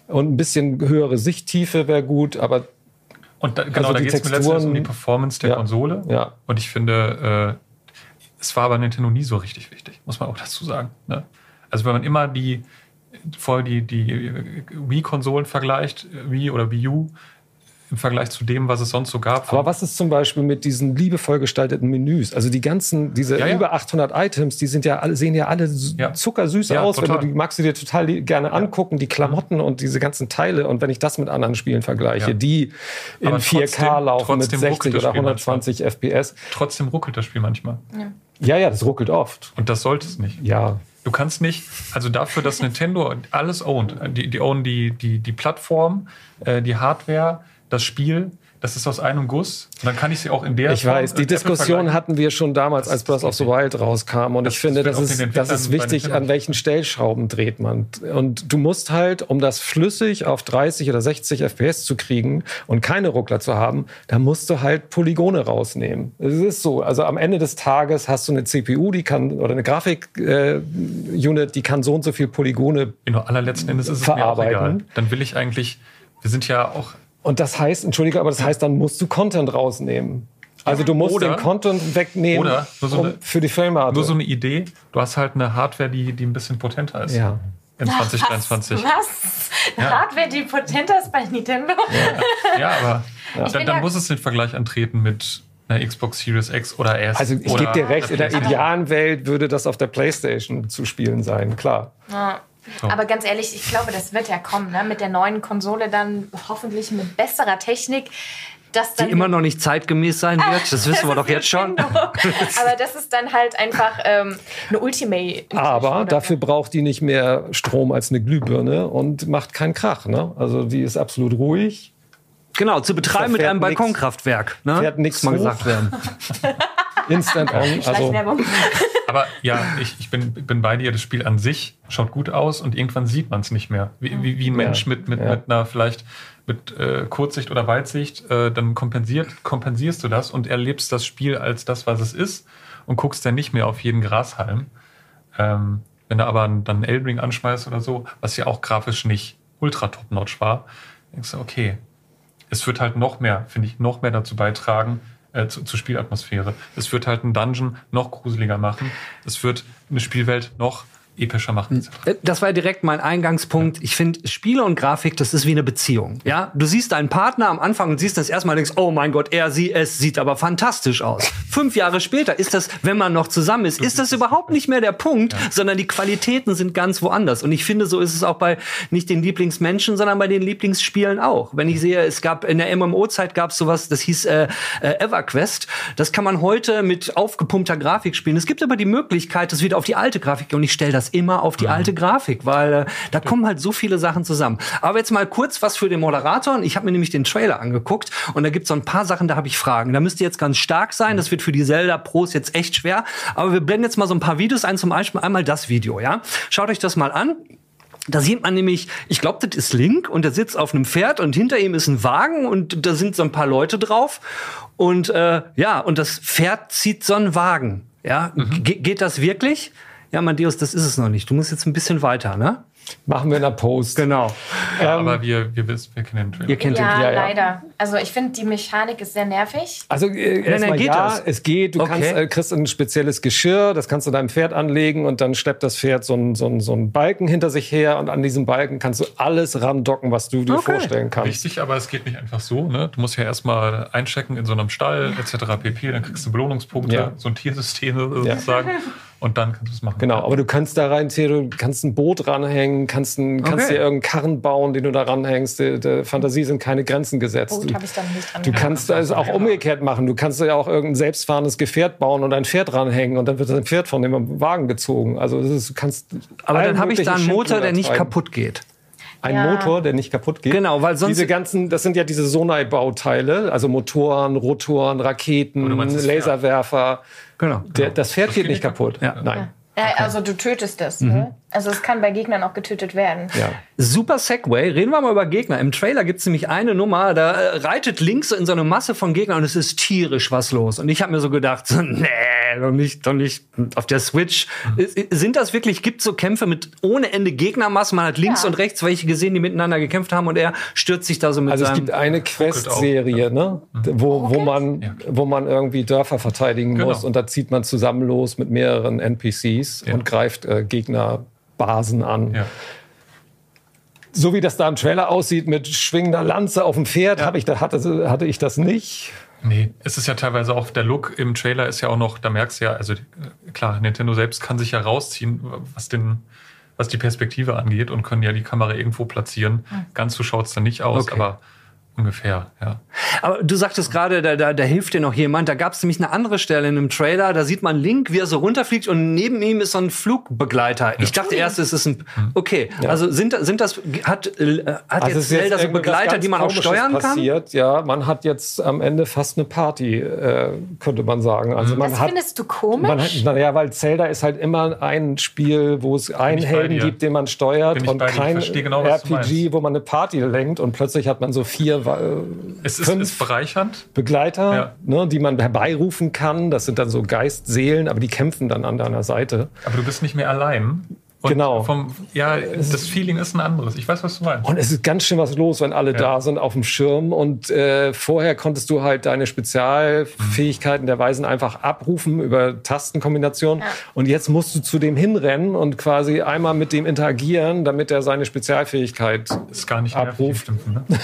[SPEAKER 3] und ein bisschen höhere Sichttiefe wäre gut, aber
[SPEAKER 4] Und da, genau,
[SPEAKER 3] Also
[SPEAKER 4] da geht es mir letztendlich um die Performance der
[SPEAKER 3] Ja.
[SPEAKER 4] Konsole.
[SPEAKER 3] ja.
[SPEAKER 4] Und ich finde, äh, es war bei Nintendo nie so richtig wichtig, muss man auch dazu sagen. Ne? Also wenn man immer die vorher die, die Wii-Konsolen vergleicht, Wii oder Wii U, im Vergleich zu dem, was es sonst so gab.
[SPEAKER 3] Aber was ist zum Beispiel mit diesen liebevoll gestalteten Menüs? Also die ganzen, diese
[SPEAKER 4] Ja, ja.
[SPEAKER 3] über 800 Items, die sind ja alle, sehen ja alle
[SPEAKER 4] Ja.
[SPEAKER 3] zuckersüß
[SPEAKER 4] Ja,
[SPEAKER 3] aus. Wenn du, die magst du dir total gerne angucken, die Klamotten und diese ganzen Teile. Und wenn ich das mit anderen Spielen vergleiche,
[SPEAKER 4] Ja.
[SPEAKER 3] die in
[SPEAKER 4] Aber
[SPEAKER 3] 4K
[SPEAKER 4] trotzdem-
[SPEAKER 3] laufen mit
[SPEAKER 4] trotzdem
[SPEAKER 3] 60
[SPEAKER 4] ruckelt das
[SPEAKER 3] oder
[SPEAKER 4] Spiel
[SPEAKER 3] 120 FPS.
[SPEAKER 4] Trotzdem ruckelt das Spiel manchmal.
[SPEAKER 3] Ja, ja, das ruckelt oft.
[SPEAKER 4] Und das sollte es nicht.
[SPEAKER 3] Ja,
[SPEAKER 4] Du kannst nicht, also dafür, dass Nintendo alles owned, die, die own die, die, die Plattform, äh, die Hardware, das Spiel, das ist aus einem Guss. Und dann kann ich sie auch in der
[SPEAKER 3] ich
[SPEAKER 4] Form
[SPEAKER 3] weiß, die
[SPEAKER 4] Apple
[SPEAKER 3] Diskussion hatten wir schon damals, als Breath of the. Wild rauskam. Und
[SPEAKER 4] Das-
[SPEAKER 3] ich finde,
[SPEAKER 4] das
[SPEAKER 3] ist, das ist wichtig, an welchen Stellschrauben dreht man. Und du musst halt, um das flüssig auf 30 oder 60 FPS zu kriegen und keine Ruckler zu haben, da musst du halt Polygone rausnehmen. Es ist so. Also am Ende des Tages hast du eine CPU, die kann, oder eine Grafik-Unit, die kann so und so viel Polygone
[SPEAKER 4] In der allerletzten Endes ist es mir auch
[SPEAKER 3] verarbeiten.
[SPEAKER 4] egal. Dann will ich eigentlich, wir sind ja auch,
[SPEAKER 3] Und das heißt, entschuldige, aber das heißt, dann musst du Content rausnehmen. Also du musst
[SPEAKER 4] Oder-
[SPEAKER 3] den Content wegnehmen
[SPEAKER 4] oder nur so
[SPEAKER 3] um,
[SPEAKER 4] eine-
[SPEAKER 3] für die Filmrate.
[SPEAKER 4] nur so eine Idee, du hast halt eine Hardware, die, die ein bisschen potenter ist.
[SPEAKER 3] ja.
[SPEAKER 4] In 2023.
[SPEAKER 2] Was?
[SPEAKER 4] Ja.
[SPEAKER 2] Hardware, die potenter ist bei Nintendo?
[SPEAKER 4] Ja, aber
[SPEAKER 2] Ich
[SPEAKER 4] dann, dann
[SPEAKER 2] ja-
[SPEAKER 4] muss es den Vergleich antreten mit einer Xbox Series X oder S.
[SPEAKER 3] Also ich gebe dir recht, in der idealen Welt würde das auf der Playstation zu spielen sein, klar.
[SPEAKER 4] So.
[SPEAKER 2] Aber ganz ehrlich, ich glaube, das wird ja kommen, ne? Mit der neuen Konsole dann hoffentlich mit besserer Technik. Dass
[SPEAKER 1] Die
[SPEAKER 2] dann
[SPEAKER 1] immer noch nicht zeitgemäß sein wird, das wissen wir doch jetzt schon.
[SPEAKER 2] Aber das ist dann halt einfach ähm, eine Ultimate.
[SPEAKER 3] Aber dafür braucht die nicht mehr Strom als eine Glühbirne und macht keinen Krach. Ne? Also die ist absolut ruhig.
[SPEAKER 1] Genau, zu betreiben mit einem
[SPEAKER 3] nix.
[SPEAKER 1] Balkonkraftwerk. Ne?
[SPEAKER 3] Fährt
[SPEAKER 1] Muss mal gesagt werden.
[SPEAKER 3] Instant on. Also.
[SPEAKER 4] Aber ja, ich, ich bin, bin bei dir. Das Spiel an sich schaut gut aus und irgendwann sieht man es nicht mehr. Wie, wie, wie ein Mensch mit, mit,
[SPEAKER 3] Ja.
[SPEAKER 4] mit einer vielleicht mit äh, Kurzsicht oder Weitsicht, äh, dann kompensiert, kompensierst du das und erlebst das Spiel als das, was es ist und guckst dann nicht mehr auf jeden Grashalm. Ähm, wenn du aber dann Elden Ring anschmeißt oder so, was ja auch grafisch nicht ultra top-notch war, denkst du, okay, es wird halt noch mehr, finde ich, noch mehr dazu beitragen, äh, zu, zur Spielatmosphäre. Es wird halt einen Dungeon noch gruseliger machen. Es wird eine Spielwelt noch epischer machen. etc.
[SPEAKER 1] Das war direkt mein Eingangspunkt. Ich finde, Spiele und Grafik, das ist wie eine Beziehung. Ja, du siehst deinen Partner am Anfang und siehst das erstmal und denkst, oh mein Gott, er, sie, es sieht aber fantastisch aus. Fünf Jahre später ist das, wenn man noch zusammen ist, ist das überhaupt nicht mehr der Punkt, sondern die Qualitäten sind ganz woanders. Und ich finde, so ist es auch bei nicht den Lieblingsmenschen, sondern bei den Lieblingsspielen auch. Wenn ich sehe, es gab in der MMO-Zeit gab es sowas, das hieß äh, äh, EverQuest. Das kann man heute mit aufgepumpter Grafik spielen. Es gibt aber die Möglichkeit, das wieder auf die alte Grafik und ich stelle das immer auf die alte Grafik, weil äh, da kommen halt so viele Sachen zusammen. Aber jetzt mal kurz was für den Moderator. Ich habe mir nämlich den Trailer angeguckt und da gibt es so ein paar Sachen, da habe ich Fragen. Da müsst ihr jetzt ganz stark sein. Das wird für die Zelda-Pros jetzt echt schwer. Aber wir blenden jetzt mal so ein paar Videos ein. Zum Beispiel einmal das Video, ja? Schaut euch das mal an. Da sieht man nämlich, ich glaube, das ist Link und der sitzt auf einem Pferd und hinter ihm ist ein Wagen und da sind so ein paar Leute drauf. Und äh, ja, und das Pferd zieht so einen Wagen. Ja, Ge geht das wirklich? Ja, Matthäus, das ist es noch nicht. Du musst jetzt ein bisschen weiter, ne?
[SPEAKER 3] machen wir in der Post.
[SPEAKER 1] Genau.
[SPEAKER 4] Ja,
[SPEAKER 3] Ähm,
[SPEAKER 4] aber wir, wir wissen, wir kennen den Trailer.
[SPEAKER 1] Ihr kennt
[SPEAKER 2] Ja,
[SPEAKER 3] Ja, ja.
[SPEAKER 2] leider. Also ich finde, die Mechanik ist sehr nervig.
[SPEAKER 3] Also äh, erstmal
[SPEAKER 1] geht
[SPEAKER 3] ja,
[SPEAKER 1] das?
[SPEAKER 3] es geht. Du
[SPEAKER 1] Okay.
[SPEAKER 3] kannst, äh, kriegst ein spezielles Geschirr, das kannst du deinem Pferd anlegen und dann schleppt das Pferd so einen so einen- so einen Balken hinter sich her und an diesem Balken kannst du alles randocken, was du dir
[SPEAKER 1] Okay.
[SPEAKER 3] vorstellen kannst.
[SPEAKER 4] Richtig, aber es geht nicht einfach so. Ne? Du musst ja erstmal einchecken in so einem Stall etc. pp. Dann kriegst du Belohnungspunkte,
[SPEAKER 3] Ja.
[SPEAKER 4] so ein Tiersystem sozusagen. Und dann kannst du es machen.
[SPEAKER 3] Genau, aber du kannst da rein, Theo, du kannst ein Boot ranhängen, kannst, ein, kannst
[SPEAKER 1] Okay.
[SPEAKER 3] dir irgendeinen Karren bauen, den du da ranhängst. Der, der Fantasie sind keine Grenzen gesetzt. Du,
[SPEAKER 2] habe ich dann nicht dran
[SPEAKER 3] du kannst es auch umgekehrt machen. Du kannst ja auch irgendein selbstfahrendes Gefährt bauen und ein Pferd ranhängen und dann wird ein Pferd von dem Wagen gezogen. Also das ist, du kannst
[SPEAKER 1] Aber dann habe ich da einen Motor, der nicht kaputt geht.
[SPEAKER 3] Ein
[SPEAKER 2] Ja.
[SPEAKER 3] Motor, der nicht kaputt geht.
[SPEAKER 1] Genau, weil sonst-
[SPEAKER 3] Diese ganzen, das sind ja diese Sonai-Bauteile, also Motoren, Rotoren, Raketen,
[SPEAKER 4] meinst?
[SPEAKER 3] Laserwerfer.
[SPEAKER 1] Genau.
[SPEAKER 3] Der, das Pferd geht
[SPEAKER 4] geht
[SPEAKER 3] nicht
[SPEAKER 4] nicht
[SPEAKER 3] kaputt.
[SPEAKER 1] Ja.
[SPEAKER 3] Nein.
[SPEAKER 2] Ja, also du tötest es. Ne? Also es kann bei Gegnern auch getötet werden.
[SPEAKER 3] Ja.
[SPEAKER 1] Super Segway. Reden wir mal über Gegner. Im Trailer gibt's nämlich eine Nummer, da äh, reitet links in so eine Masse von Gegnern und es ist tierisch was los. Und ich habe mir so gedacht, so, nee, doch nicht, doch nicht auf der Switch. Äh, Sind das wirklich, gibt so Kämpfe mit ohne Ende Gegnermassen? Man hat links
[SPEAKER 2] Ja.
[SPEAKER 1] und rechts welche gesehen, die miteinander gekämpft haben und er stürzt sich da so mit
[SPEAKER 3] Also es gibt eine Quest-Serie, ne? wo, wo, man, wo man irgendwie Dörfer verteidigen
[SPEAKER 4] Genau.
[SPEAKER 3] muss und da zieht man zusammen los mit mehreren NPCs
[SPEAKER 4] Ja.
[SPEAKER 3] und greift äh, Gegnerbasen an.
[SPEAKER 4] Ja.
[SPEAKER 3] So wie das da im Trailer aussieht mit schwingender Lanze auf dem Pferd,
[SPEAKER 4] Ja.
[SPEAKER 3] ich, da, hatte, hatte ich das nicht.
[SPEAKER 4] Nee, es ist ja teilweise auch, der Look im Trailer ist ja auch noch, da merkst du ja, also äh, klar, Nintendo selbst kann sich ja rausziehen, was den was die Perspektive angeht und können ja die Kamera irgendwo platzieren. Ganz so schaut es dann nicht aus,
[SPEAKER 1] Okay.
[SPEAKER 4] aber ungefähr, ja.
[SPEAKER 1] Aber du sagtest gerade, da, da, da hilft dir noch jemand. Da gab es nämlich eine andere Stelle in einem Trailer. Da sieht man Link, wie er so runterfliegt und neben ihm ist so ein Flugbegleiter. Ich dachte erst, es ist ein. Okay, also sind, sind das hat, äh, hat
[SPEAKER 3] Also
[SPEAKER 1] jetzt Zelda so Begleiter, die man auch steuern kann?
[SPEAKER 3] passiert. Ja, man hat jetzt am Ende fast eine Party, äh, könnte man sagen. Also man
[SPEAKER 2] Das
[SPEAKER 3] hat,
[SPEAKER 2] findest du komisch?
[SPEAKER 3] naja, weil Zelda ist halt immer ein Spiel, wo es einen Helden gibt, den man steuert und kein
[SPEAKER 4] genau,
[SPEAKER 3] RPG, wo man eine Party lenkt und plötzlich hat man so vier
[SPEAKER 4] Es ist,
[SPEAKER 3] Fünf.
[SPEAKER 4] ist bereichernd.
[SPEAKER 3] Begleiter,
[SPEAKER 4] Ja.
[SPEAKER 3] ne, die man herbeirufen kann. Das sind dann so Geistseelen, aber die kämpfen dann an deiner Seite.
[SPEAKER 4] Aber du bist nicht mehr allein. Und
[SPEAKER 3] Genau.
[SPEAKER 4] Vom, ja, das Feeling ist ein anderes. Ich weiß, was du meinst.
[SPEAKER 3] Und es ist ganz schön was los, wenn alle
[SPEAKER 4] Ja.
[SPEAKER 3] da sind auf dem Schirm. Und äh, vorher konntest du halt deine Spezialfähigkeiten der Weisen einfach abrufen über Tastenkombinationen. Und jetzt musst du zu dem hinrennen und quasi einmal mit dem interagieren, damit er seine Spezialfähigkeit
[SPEAKER 4] ist gar nicht nervig,
[SPEAKER 3] Abruf.
[SPEAKER 4] stimmt, ne?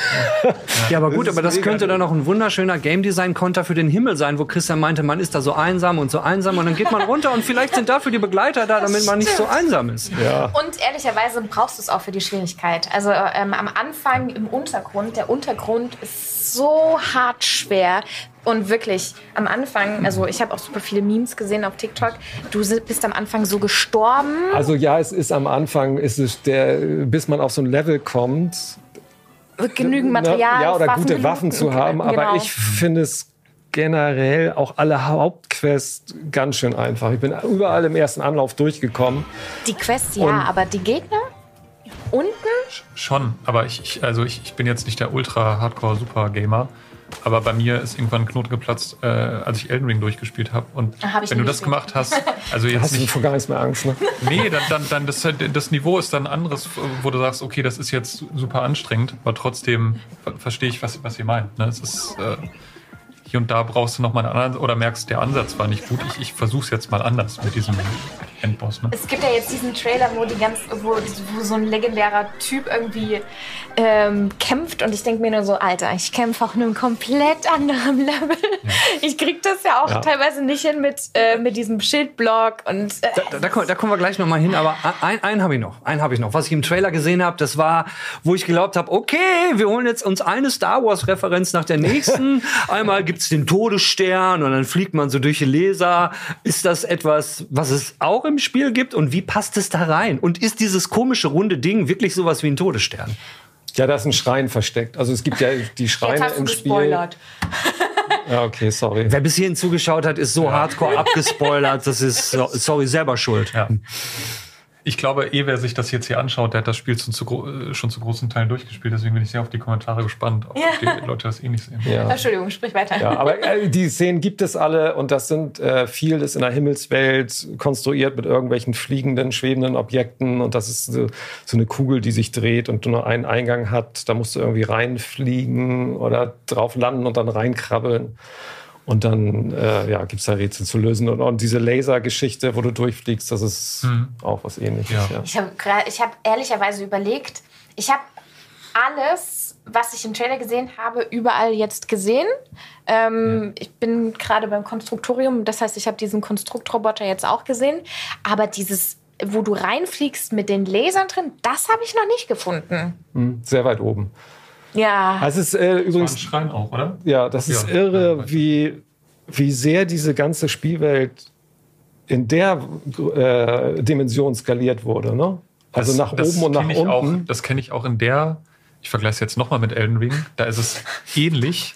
[SPEAKER 1] Ja, aber gut, aber das könnte dann noch ein wunderschöner Game Design Konter für den Himmel sein, wo Christian meinte, man ist da so einsam und so einsam und dann geht man runter und vielleicht sind dafür die Begleiter da, damit man nicht so einsam ist.
[SPEAKER 3] Ja.
[SPEAKER 2] Und ehrlicherweise brauchst du es auch für die Schwierigkeit. Also ähm, am Anfang im Untergrund, der Untergrund ist so hart schwer. Und wirklich, am Anfang, also ich habe auch super viele Memes gesehen auf TikTok, du bist am Anfang so gestorben.
[SPEAKER 3] Also ja, es ist am Anfang, ist es der, bis man auf so ein Level kommt,
[SPEAKER 2] genügend Material.
[SPEAKER 3] Ne? Ja, oder
[SPEAKER 2] Waffen
[SPEAKER 3] gute Waffen zu haben. Aber
[SPEAKER 2] Genau.
[SPEAKER 3] ich finde es generell auch alle Hauptquests ganz schön einfach. Ich bin überall im ersten Anlauf durchgekommen.
[SPEAKER 2] Die Quests ja,
[SPEAKER 3] Und-
[SPEAKER 2] aber die Gegner? Unten?
[SPEAKER 4] Schon, aber ich, ich also ich, ich bin jetzt nicht der ultra-Hardcore-Super-Gamer. Aber bei mir ist irgendwann ein Knoten geplatzt, äh, als ich Elden Ring durchgespielt habe. Und
[SPEAKER 2] Ah, hab
[SPEAKER 4] wenn du das
[SPEAKER 2] gespielt.
[SPEAKER 4] gemacht hast, also jetzt
[SPEAKER 3] Hast du
[SPEAKER 4] nicht,
[SPEAKER 3] vor gar nichts mehr Angst, ne?
[SPEAKER 4] nee, dann, dann, dann das, das Niveau ist dann ein anderes, wo du sagst, okay, das ist jetzt super anstrengend, aber trotzdem ver verstehe ich, was, was ihr meint. Ne? Es ist äh, hier und da brauchst du noch mal einen anderen oder merkst, der Ansatz war nicht gut. Ich, ich versuche es jetzt mal anders mit diesem Endboss. Ne?
[SPEAKER 2] Es gibt ja jetzt diesen Trailer, wo, die ganz, wo, wo so ein legendärer Typ irgendwie ähm, kämpft und ich denke mir nur so, Alter, ich kämpfe auf einem komplett anderen Level. Ich krieg das ja auch
[SPEAKER 3] Ja.
[SPEAKER 2] teilweise nicht hin mit, äh, mit diesem Schildblock und äh,
[SPEAKER 1] Da, da, da, kommen- da kommen wir gleich noch mal hin, aber ein, einen habe ich noch. Einen habe ich noch. Was ich im Trailer gesehen habe, das war, wo ich geglaubt habe, okay, wir holen jetzt uns eine Star Wars Referenz nach der nächsten. Einmal gibt's den Todesstern und dann fliegt man so durch die Laser. Ist das etwas, was es auch im Spiel gibt und wie passt es da rein? Und ist dieses komische runde Ding wirklich sowas wie ein Todesstern?
[SPEAKER 3] Ja, da ist ein Schrein versteckt. Also es gibt ja die
[SPEAKER 2] jetzt
[SPEAKER 3] Schreine im Spiel.
[SPEAKER 2] gespoilert.
[SPEAKER 3] Ja, okay, sorry.
[SPEAKER 1] Wer bis hierhin zugeschaut hat, ist so hardcore abgespoilert. Das ist, so- sorry, selber schuld.
[SPEAKER 4] Ja. Ich glaube, eh, wer sich das jetzt hier anschaut, der hat das Spiel schon zu, äh, schon zu großen Teilen durchgespielt. Deswegen bin ich sehr auf die Kommentare gespannt, ob
[SPEAKER 2] Ja.
[SPEAKER 4] die Leute das eh nicht sehen.
[SPEAKER 3] Ja.
[SPEAKER 2] Entschuldigung, sprich weiter.
[SPEAKER 3] Ja, aber äh, die Szenen gibt es alle und das sind äh, viel ist in der Himmelswelt konstruiert mit irgendwelchen fliegenden, schwebenden Objekten und das ist so, so eine Kugel, die sich dreht und nur einen Eingang hat. Da musst du irgendwie reinfliegen oder drauf landen und dann reinkrabbeln. Und dann äh, ja, gibt es da Rätsel zu lösen. Und, und diese Lasergeschichte, wo du durchfliegst, das ist auch was ähnliches.
[SPEAKER 4] Ja.
[SPEAKER 3] Ja.
[SPEAKER 2] Ich habe ich hab ehrlicherweise überlegt, ich habe alles, was ich im Trailer gesehen habe, überall jetzt gesehen. Ähm, Ich bin gerade beim Konstruktorium, das heißt, ich habe diesen Konstruktroboter jetzt auch gesehen. Aber dieses, wo du reinfliegst mit den Lasern drin, das habe ich noch nicht gefunden.
[SPEAKER 3] Hm, Sehr weit oben.
[SPEAKER 2] Ja,
[SPEAKER 3] Also es ist äh, übrigens
[SPEAKER 4] Schrein auch, oder?
[SPEAKER 3] Ja, das ist
[SPEAKER 4] Ja.
[SPEAKER 3] irre, wie, wie sehr diese ganze Spielwelt in der äh, Dimension skaliert wurde. Ne? Also nach
[SPEAKER 4] Das
[SPEAKER 3] oben und nach unten.
[SPEAKER 4] Auch, das kenne ich auch in der, ich vergleiche es jetzt nochmal mit Elden Ring, da ist es ähnlich.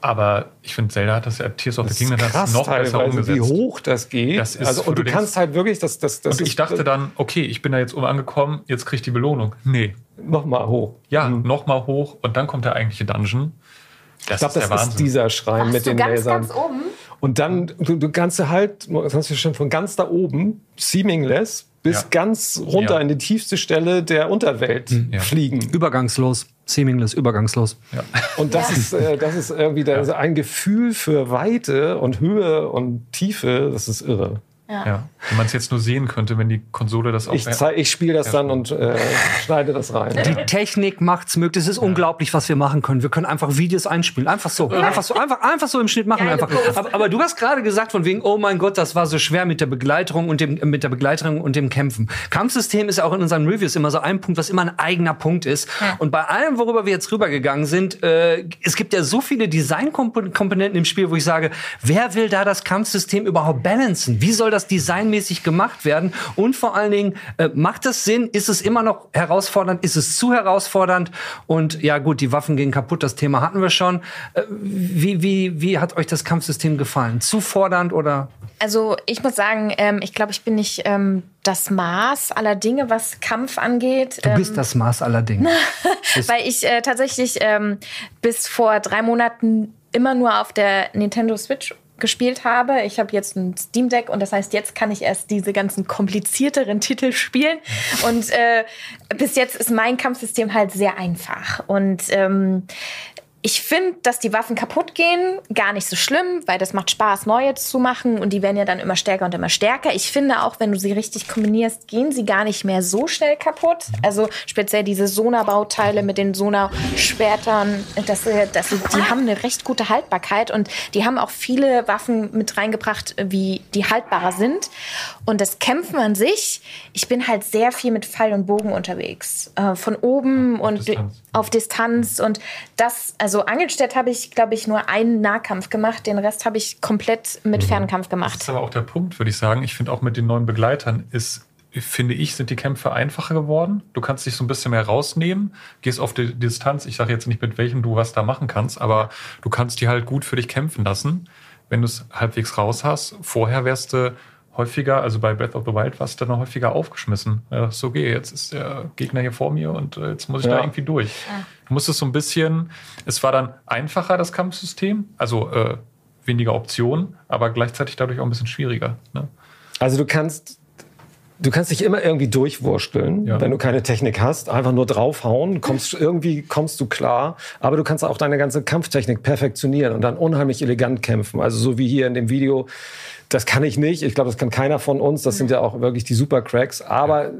[SPEAKER 4] Aber ich finde, Zelda hat das ja, Tears of the
[SPEAKER 3] Das
[SPEAKER 4] Kingdom
[SPEAKER 3] ist
[SPEAKER 4] hat das noch besser umgesetzt.
[SPEAKER 3] wie hoch das geht.
[SPEAKER 4] Das ist,
[SPEAKER 3] also, und
[SPEAKER 4] du
[SPEAKER 3] du
[SPEAKER 4] denkst-
[SPEAKER 3] kannst halt wirklich, das, das, das
[SPEAKER 4] Und ich dachte dann, okay, ich bin da jetzt oben angekommen, jetzt krieg ich die Belohnung. Nee,
[SPEAKER 3] noch mal hoch.
[SPEAKER 4] ja,
[SPEAKER 3] Mhm.
[SPEAKER 4] nochmal hoch und dann kommt der eigentliche Dungeon. Das
[SPEAKER 3] Ich glaube,
[SPEAKER 4] ist
[SPEAKER 3] das ist
[SPEAKER 4] Wahnsinn.
[SPEAKER 3] dieser Schrein
[SPEAKER 2] warst
[SPEAKER 3] mit
[SPEAKER 2] du
[SPEAKER 3] den
[SPEAKER 2] ganz,
[SPEAKER 3] Lasern.
[SPEAKER 2] ganz oben?
[SPEAKER 3] Und dann, du, du kannst ja halt, das hast du schon von ganz da oben, seamless, bis
[SPEAKER 4] Ja.
[SPEAKER 3] ganz runter
[SPEAKER 4] Ja.
[SPEAKER 3] in die tiefste Stelle der Unterwelt
[SPEAKER 4] Ja.
[SPEAKER 3] fliegen.
[SPEAKER 1] Übergangslos. Seamless, übergangslos.
[SPEAKER 4] ja.
[SPEAKER 3] Und das ist, äh, das ist irgendwie da, also ein Gefühl für Weite und Höhe und Tiefe, das ist irre.
[SPEAKER 4] Ja. Wenn man es jetzt nur sehen könnte, wenn die Konsole das auch
[SPEAKER 3] Ich, ich spiele das dann und äh, schneide das rein.
[SPEAKER 1] Die Technik macht's möglich. Es ist unglaublich, was wir machen können. Wir können einfach Videos einspielen. Einfach so. Einfach so, einfach, einfach so im Schnitt machen. Einfach. Aber, aber du hast gerade gesagt, von wegen, oh mein Gott, das war so schwer mit der Begleiterung und dem, mit der Begleiterung und dem Kämpfen. Kampfsystem ist ja auch in unseren Reviews immer so ein Punkt, was immer ein eigener Punkt ist. Und bei allem, worüber wir jetzt rübergegangen sind, äh, es gibt ja so viele Designkomponenten im Spiel, wo ich sage, wer will da das Kampfsystem überhaupt balancen? Wie soll das designmäßig gemacht werden? Und vor allen Dingen, äh, macht das Sinn? Ist es immer noch herausfordernd? Ist es zu herausfordernd? Und ja, gut, die Waffen gehen kaputt, das Thema hatten wir schon. Äh, wie, wie, wie hat euch das Kampfsystem gefallen? Zu fordernd oder?
[SPEAKER 2] Also ich muss sagen, ähm, ich glaube, ich bin nicht ähm, das Maß aller Dinge, was Kampf angeht.
[SPEAKER 1] Du bist das Maß aller Dinge.
[SPEAKER 2] Weil ich äh, tatsächlich ähm, bis vor drei Monaten immer nur auf der Nintendo Switch gespielt habe. Ich habe jetzt ein Steam Deck und das heißt, jetzt kann ich erst diese ganzen komplizierteren Titel spielen. Und äh, bis jetzt ist mein Kampfsystem halt sehr einfach. Und ähm, ich finde, dass die Waffen kaputt gehen, gar nicht so schlimm, weil das macht Spaß, neue zu machen und die werden ja dann immer stärker und immer stärker. Ich finde auch, wenn du sie richtig kombinierst, gehen sie gar nicht mehr so schnell kaputt. Also speziell diese Sonar-Bauteile mit den Sonar-Schwertern, das, äh, das, die haben eine recht gute Haltbarkeit und die haben auch viele Waffen mit reingebracht, wie die haltbarer sind. Und das Kämpfen an sich, ich bin halt sehr viel mit Pfeil und Bogen unterwegs. Äh, von oben und
[SPEAKER 4] Distanz.
[SPEAKER 2] auf Distanz und das, also Angelstedt habe ich, glaube ich, nur einen Nahkampf gemacht, den Rest habe ich komplett mit Fernkampf
[SPEAKER 4] Das
[SPEAKER 2] gemacht.
[SPEAKER 4] ist aber auch der Punkt, würde ich sagen. Ich finde auch mit den neuen Begleitern ist finde ich, sind die Kämpfe einfacher geworden. Du kannst dich so ein bisschen mehr rausnehmen, gehst auf die Distanz. Ich sage jetzt nicht, mit welchem du was da machen kannst, aber du kannst die halt gut für dich kämpfen lassen, wenn du es halbwegs raus hast. Vorher wärst du häufiger, also bei Breath of the Wild warst du dann häufiger aufgeschmissen. Ja, so okay, jetzt ist der Gegner hier vor mir und äh, jetzt muss ich
[SPEAKER 3] Ja.
[SPEAKER 4] da irgendwie durch. Du musstest so ein bisschen, es war dann einfacher, das Kampfsystem, also äh, weniger Optionen, aber gleichzeitig dadurch auch ein bisschen schwieriger. Ne?
[SPEAKER 3] Also du kannst, du kannst dich immer irgendwie durchwursteln,
[SPEAKER 4] Ja.
[SPEAKER 3] wenn du keine Technik hast. Einfach nur draufhauen, kommst irgendwie kommst du klar. Aber du kannst auch deine ganze Kampftechnik perfektionieren und dann unheimlich elegant kämpfen. Also so wie hier in dem Video. Das kann ich nicht. Ich glaube, das kann keiner von uns. Das sind ja auch wirklich die Supercracks. Aber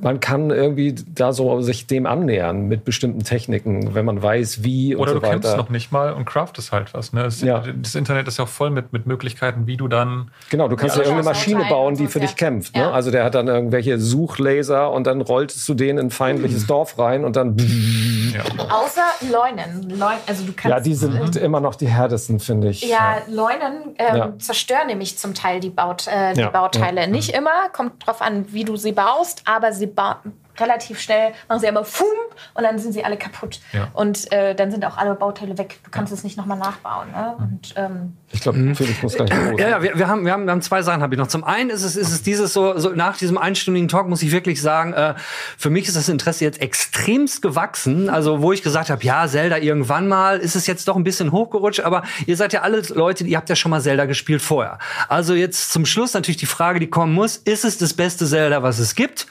[SPEAKER 3] man kann irgendwie da so sich dem annähern mit bestimmten Techniken, wenn man weiß, wie und
[SPEAKER 4] Oder
[SPEAKER 3] so
[SPEAKER 4] du kämpfst
[SPEAKER 3] weiter.
[SPEAKER 4] noch nicht mal und craftest halt was. Ne? Das,
[SPEAKER 3] Ja.
[SPEAKER 4] das Internet ist ja auch voll mit, mit Möglichkeiten, wie du dann.
[SPEAKER 3] Genau, du kannst
[SPEAKER 2] Ja,
[SPEAKER 3] irgendeine Maschine bauen, die für
[SPEAKER 2] ja.
[SPEAKER 3] dich kämpft. Ne?
[SPEAKER 2] Ja.
[SPEAKER 3] Also der hat dann irgendwelche Suchlaser und dann rolltest du den in ein feindliches Dorf rein und dann.
[SPEAKER 4] Ja.
[SPEAKER 2] Außer Leunen. Leun, also du kannst,
[SPEAKER 3] Ja, die sind immer noch die härtesten, finde ich.
[SPEAKER 2] Ja, Leunen ähm,
[SPEAKER 3] Ja.
[SPEAKER 2] zerstören nämlich zum Teil die, Baut, äh, die
[SPEAKER 3] Ja,
[SPEAKER 2] Bauteile. Nicht immer, kommt drauf an, wie du sie baust, aber sie ba relativ schnell machen sie aber Fum und dann sind sie alle kaputt.
[SPEAKER 4] Ja.
[SPEAKER 2] Und äh, dann sind auch alle Bauteile weg. Du kannst es nicht nochmal nachbauen. Ne? Und, ähm,
[SPEAKER 3] Ich glaube, Felix muss gleich los.
[SPEAKER 1] Ja, ja, wir, wir, haben, wir, haben, wir haben zwei Sachen, habe ich noch. Zum einen ist es, ist es dieses so, so, nach diesem einstündigen Talk muss ich wirklich sagen, äh, für mich ist das Interesse jetzt extremst gewachsen. Also, wo ich gesagt habe, ja, Zelda irgendwann mal, ist es jetzt doch ein bisschen hochgerutscht, aber ihr seid ja alle Leute, ihr habt ja schon mal Zelda gespielt vorher. Also jetzt zum Schluss natürlich die Frage, die kommen muss, ist es das beste Zelda, was es gibt?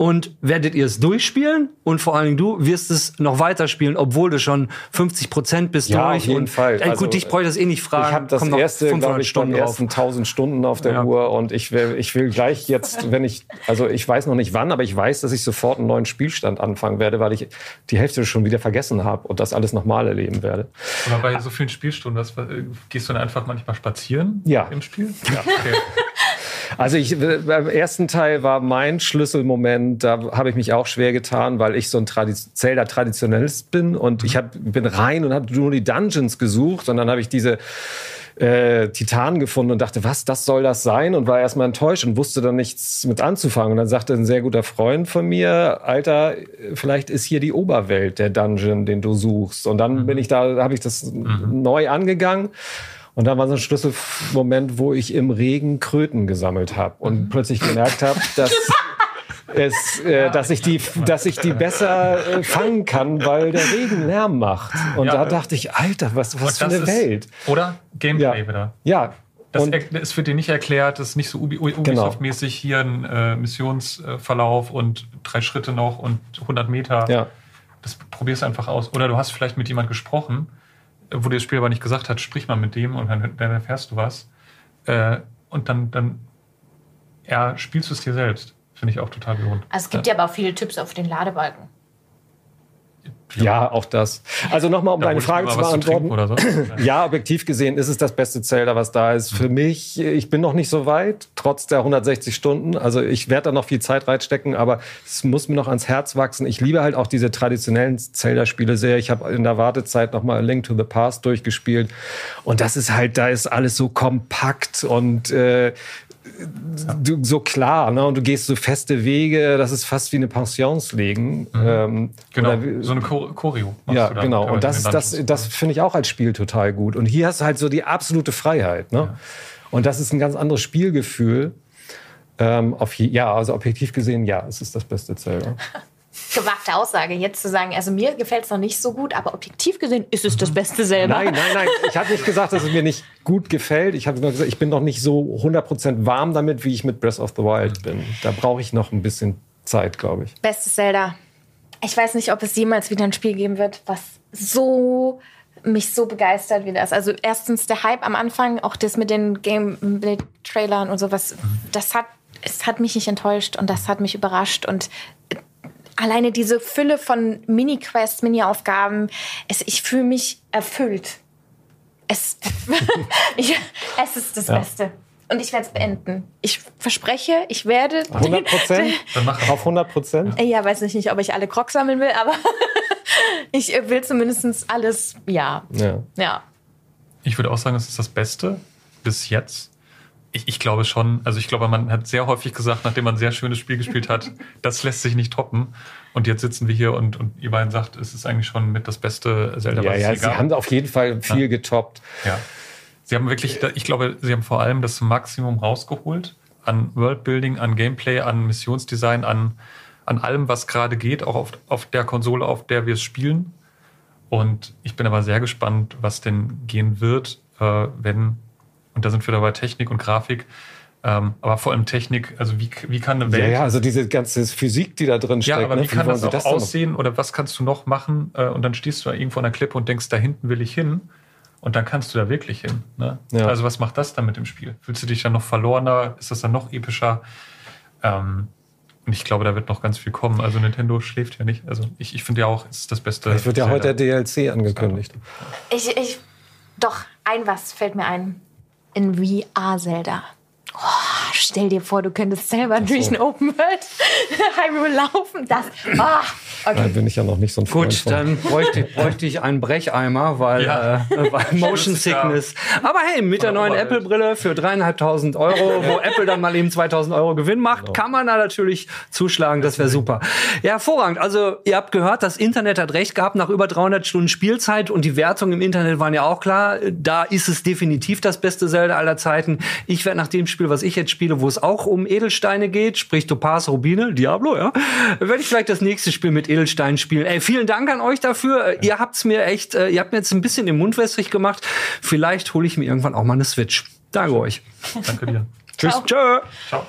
[SPEAKER 1] Und werdet ihr es durchspielen? Und vor allen Dingen du wirst es noch weiterspielen, obwohl du schon 50 Prozent bist
[SPEAKER 3] Ja,
[SPEAKER 1] durch.
[SPEAKER 3] auf jeden
[SPEAKER 1] und,
[SPEAKER 3] Fall.
[SPEAKER 1] Äh,
[SPEAKER 3] Also,
[SPEAKER 1] gut, dich brauche ich das eh nicht fragen.
[SPEAKER 3] Ich habe das
[SPEAKER 1] noch
[SPEAKER 3] erste,
[SPEAKER 1] 500
[SPEAKER 3] glaube ich,
[SPEAKER 1] Stunden drauf.
[SPEAKER 3] ersten 1000 Stunden auf der
[SPEAKER 1] Ja.
[SPEAKER 3] Uhr und ich will, ich will gleich jetzt, wenn ich, also ich weiß noch nicht wann, aber ich weiß, dass ich sofort einen neuen Spielstand anfangen werde, weil ich die Hälfte schon wieder vergessen habe und das alles nochmal erleben werde.
[SPEAKER 4] Aber bei so vielen Spielstunden, was, äh, gehst du dann einfach manchmal spazieren
[SPEAKER 3] Ja.
[SPEAKER 4] im Spiel? Ja. Okay.
[SPEAKER 3] Also ich, beim ersten Teil war mein Schlüsselmoment, da habe ich mich auch schwer getan, weil ich so ein Tradi Zelda-Traditionalist bin und ich hab, bin rein und habe nur die Dungeons gesucht und dann habe ich diese äh, Titanen gefunden und dachte, was, das soll das sein? Und war erstmal enttäuscht und wusste dann nichts mit anzufangen. Und dann sagte ein sehr guter Freund von mir, Alter, vielleicht ist hier die Oberwelt der Dungeon, den du suchst. Und dann bin ich da, habe ich das neu angegangen. Und dann war so ein Schlüsselmoment, wo ich im Regen Kröten gesammelt habe und plötzlich gemerkt habe, dass es, äh, dass ich die, dass ich die besser äh, fangen kann, weil der Regen Lärm macht. Und
[SPEAKER 4] Ja,
[SPEAKER 3] da dachte ich, Alter, was, was für eine
[SPEAKER 4] das
[SPEAKER 3] Welt.
[SPEAKER 4] Ist, oder Gameplay
[SPEAKER 3] Ja.
[SPEAKER 4] wieder.
[SPEAKER 3] Ja.
[SPEAKER 4] Das,
[SPEAKER 3] Und,
[SPEAKER 4] es wird dir nicht erklärt, das ist nicht so
[SPEAKER 3] Genau.
[SPEAKER 4] Ubisoft-mäßig hier ein äh, Missionsverlauf und drei Schritte noch und 100 Meter.
[SPEAKER 3] ja.
[SPEAKER 4] Das probierst du einfach aus. Oder du hast vielleicht mit jemand gesprochen, wo dir das Spiel aber nicht gesagt hat, sprich mal mit dem und dann, dann erfährst du was. Äh, und dann, dann ja, spielst du es dir selbst. Finde ich auch total belohnt.
[SPEAKER 2] also es gibt ja aber auch viele Tipps auf den Ladebalken.
[SPEAKER 3] Ja, auch das. Also nochmal, um
[SPEAKER 4] Da
[SPEAKER 3] deine Frage zu beantworten.
[SPEAKER 4] oder so.
[SPEAKER 3] Ja, objektiv gesehen ist es das beste Zelda, was da ist. Für mich, ich bin noch nicht so weit, trotz der 160 Stunden. Also ich werde da noch viel Zeit reinstecken, aber es muss mir noch ans Herz wachsen. Ich liebe halt auch diese traditionellen Zelda-Spiele sehr. Ich habe in der Wartezeit noch mal A Link to the Past durchgespielt. Und das ist halt, da ist alles so kompakt und äh, du, so klar, ne? Und du gehst so feste Wege, das ist fast wie eine Pensionslegen. Ähm,
[SPEAKER 4] Genau,
[SPEAKER 3] oder
[SPEAKER 4] so eine Chor- Choreo.
[SPEAKER 3] ja, genau. Und das, das,
[SPEAKER 4] Dungeons.
[SPEAKER 3] das finde ich auch als Spiel total gut. Und hier hast du halt so die absolute Freiheit. Ne? Und das ist ein ganz anderes Spielgefühl. Ähm, auf ja, also objektiv gesehen, ja, es ist das beste Zelda.
[SPEAKER 2] Gewagte Aussage, jetzt zu sagen, also mir gefällt es noch nicht so gut, aber objektiv gesehen ist es das Beste selber.
[SPEAKER 3] Nein, nein, nein. Ich habe nicht gesagt, dass es mir nicht gut gefällt. Ich habe nur gesagt, ich bin noch nicht so 100% warm damit, wie ich mit Breath of the Wild bin. Da brauche ich noch ein bisschen Zeit, glaube ich.
[SPEAKER 2] Bestes Zelda. Ich weiß nicht, ob es jemals wieder ein Spiel geben wird, was so mich so begeistert wie das. Also erstens der Hype am Anfang, auch das mit den Gameplay-Trailern und sowas, das hat, es hat mich nicht enttäuscht und das hat mich überrascht und alleine diese Fülle von Mini-Quests, Mini-Aufgaben, es, ich fühle mich erfüllt. Es, ich, es ist das Beste. Und ich werde es beenden. Ich verspreche, ich werde
[SPEAKER 3] 100 Prozent?
[SPEAKER 4] Dann mach
[SPEAKER 3] Auf 100 Prozent?
[SPEAKER 2] ja, weiß ich nicht, ob ich alle Crocs sammeln will, aber ich will zumindest alles, ja.
[SPEAKER 3] Ja.
[SPEAKER 2] Ja.
[SPEAKER 4] Ich würde auch sagen, es ist das Beste bis jetzt. Ich, ich glaube schon. Also ich glaube, man hat sehr häufig gesagt, nachdem man ein sehr schönes Spiel gespielt hat, das lässt sich nicht toppen. Und jetzt sitzen wir hier und, und ihr beiden sagt, es ist eigentlich schon mit das beste Zelda,
[SPEAKER 3] Ja,
[SPEAKER 4] was es
[SPEAKER 3] ja,
[SPEAKER 4] je
[SPEAKER 3] sie
[SPEAKER 4] gab.
[SPEAKER 3] haben auf jeden Fall viel
[SPEAKER 4] Ja.
[SPEAKER 3] getoppt.
[SPEAKER 4] Ja. Sie haben wirklich, ich glaube, sie haben vor allem das Maximum rausgeholt an Worldbuilding, an Gameplay, an Missionsdesign, an, an allem, was gerade geht, auch auf, auf der Konsole, auf der wir es spielen. Und ich bin aber sehr gespannt, was denn gehen wird, äh, wenn, und da sind wir dabei Technik und Grafik, ähm, aber vor allem Technik, also wie, wie kann eine
[SPEAKER 3] Ja,
[SPEAKER 4] Welt
[SPEAKER 3] ja, also diese ganze Physik, die da drin
[SPEAKER 4] ja,
[SPEAKER 3] steckt.
[SPEAKER 4] aber
[SPEAKER 3] ne?
[SPEAKER 4] wie kann
[SPEAKER 3] wollen
[SPEAKER 4] das auch
[SPEAKER 3] noch-
[SPEAKER 4] aussehen oder was kannst du noch machen? Äh, Und dann stehst du da irgendwo an der Klippe und denkst, da hinten will ich hin. Und dann kannst du da wirklich hin. Ne?
[SPEAKER 3] Ja.
[SPEAKER 4] Also was macht das dann mit dem Spiel? Fühlst du dich dann noch verlorener? Ist das dann noch epischer? Ähm, und ich glaube, da wird noch ganz viel kommen. Also Nintendo schläft ja nicht. Also ich, ich finde ja auch, es ist das Beste.
[SPEAKER 3] Es wird ja
[SPEAKER 4] Zelda.
[SPEAKER 3] heute der DLC angekündigt.
[SPEAKER 2] Ich, ich, doch, ein was fällt mir ein. In VR-Zelda. Oh, stell dir vor, du könntest selber durch ein Open World Hyrule laufen. Das. Ah,
[SPEAKER 3] Da
[SPEAKER 2] okay.
[SPEAKER 3] bin ich ja noch nicht so ein Freund
[SPEAKER 1] Gut,
[SPEAKER 3] von.
[SPEAKER 1] dann bräuchte, bräuchte ich einen Brecheimer, weil,
[SPEAKER 4] Ja.
[SPEAKER 1] äh, weil Motion Sickness. Aber hey, mit der neuen. Apple-Brille für dreieinhalbtausend Euro, wo Apple dann mal eben 2000 Euro Gewinn macht,
[SPEAKER 3] Genau.
[SPEAKER 1] kann man da natürlich zuschlagen. Das wäre super. Ja, hervorragend. Also, ihr habt gehört, das Internet hat recht gehabt nach über 300 Stunden Spielzeit und die Wertungen im Internet waren ja auch klar. Da ist es definitiv das beste Zelda aller Zeiten. Ich werde nach dem Spiel, was ich jetzt spiele, wo es auch um Edelsteine geht, sprich Topaz, Rubine, Diablo, ja, werde ich vielleicht das nächste Spiel mit Edelstein spielen. Ey, vielen Dank an euch dafür. Ja. Ihr habt's mir echt, äh, ihr habt mir jetzt ein bisschen den Mund wässrig gemacht. Vielleicht hole ich mir irgendwann auch mal eine Switch. Danke euch.
[SPEAKER 4] Danke dir.
[SPEAKER 1] Tschüss. Ciao. Tschö.
[SPEAKER 4] Ciao.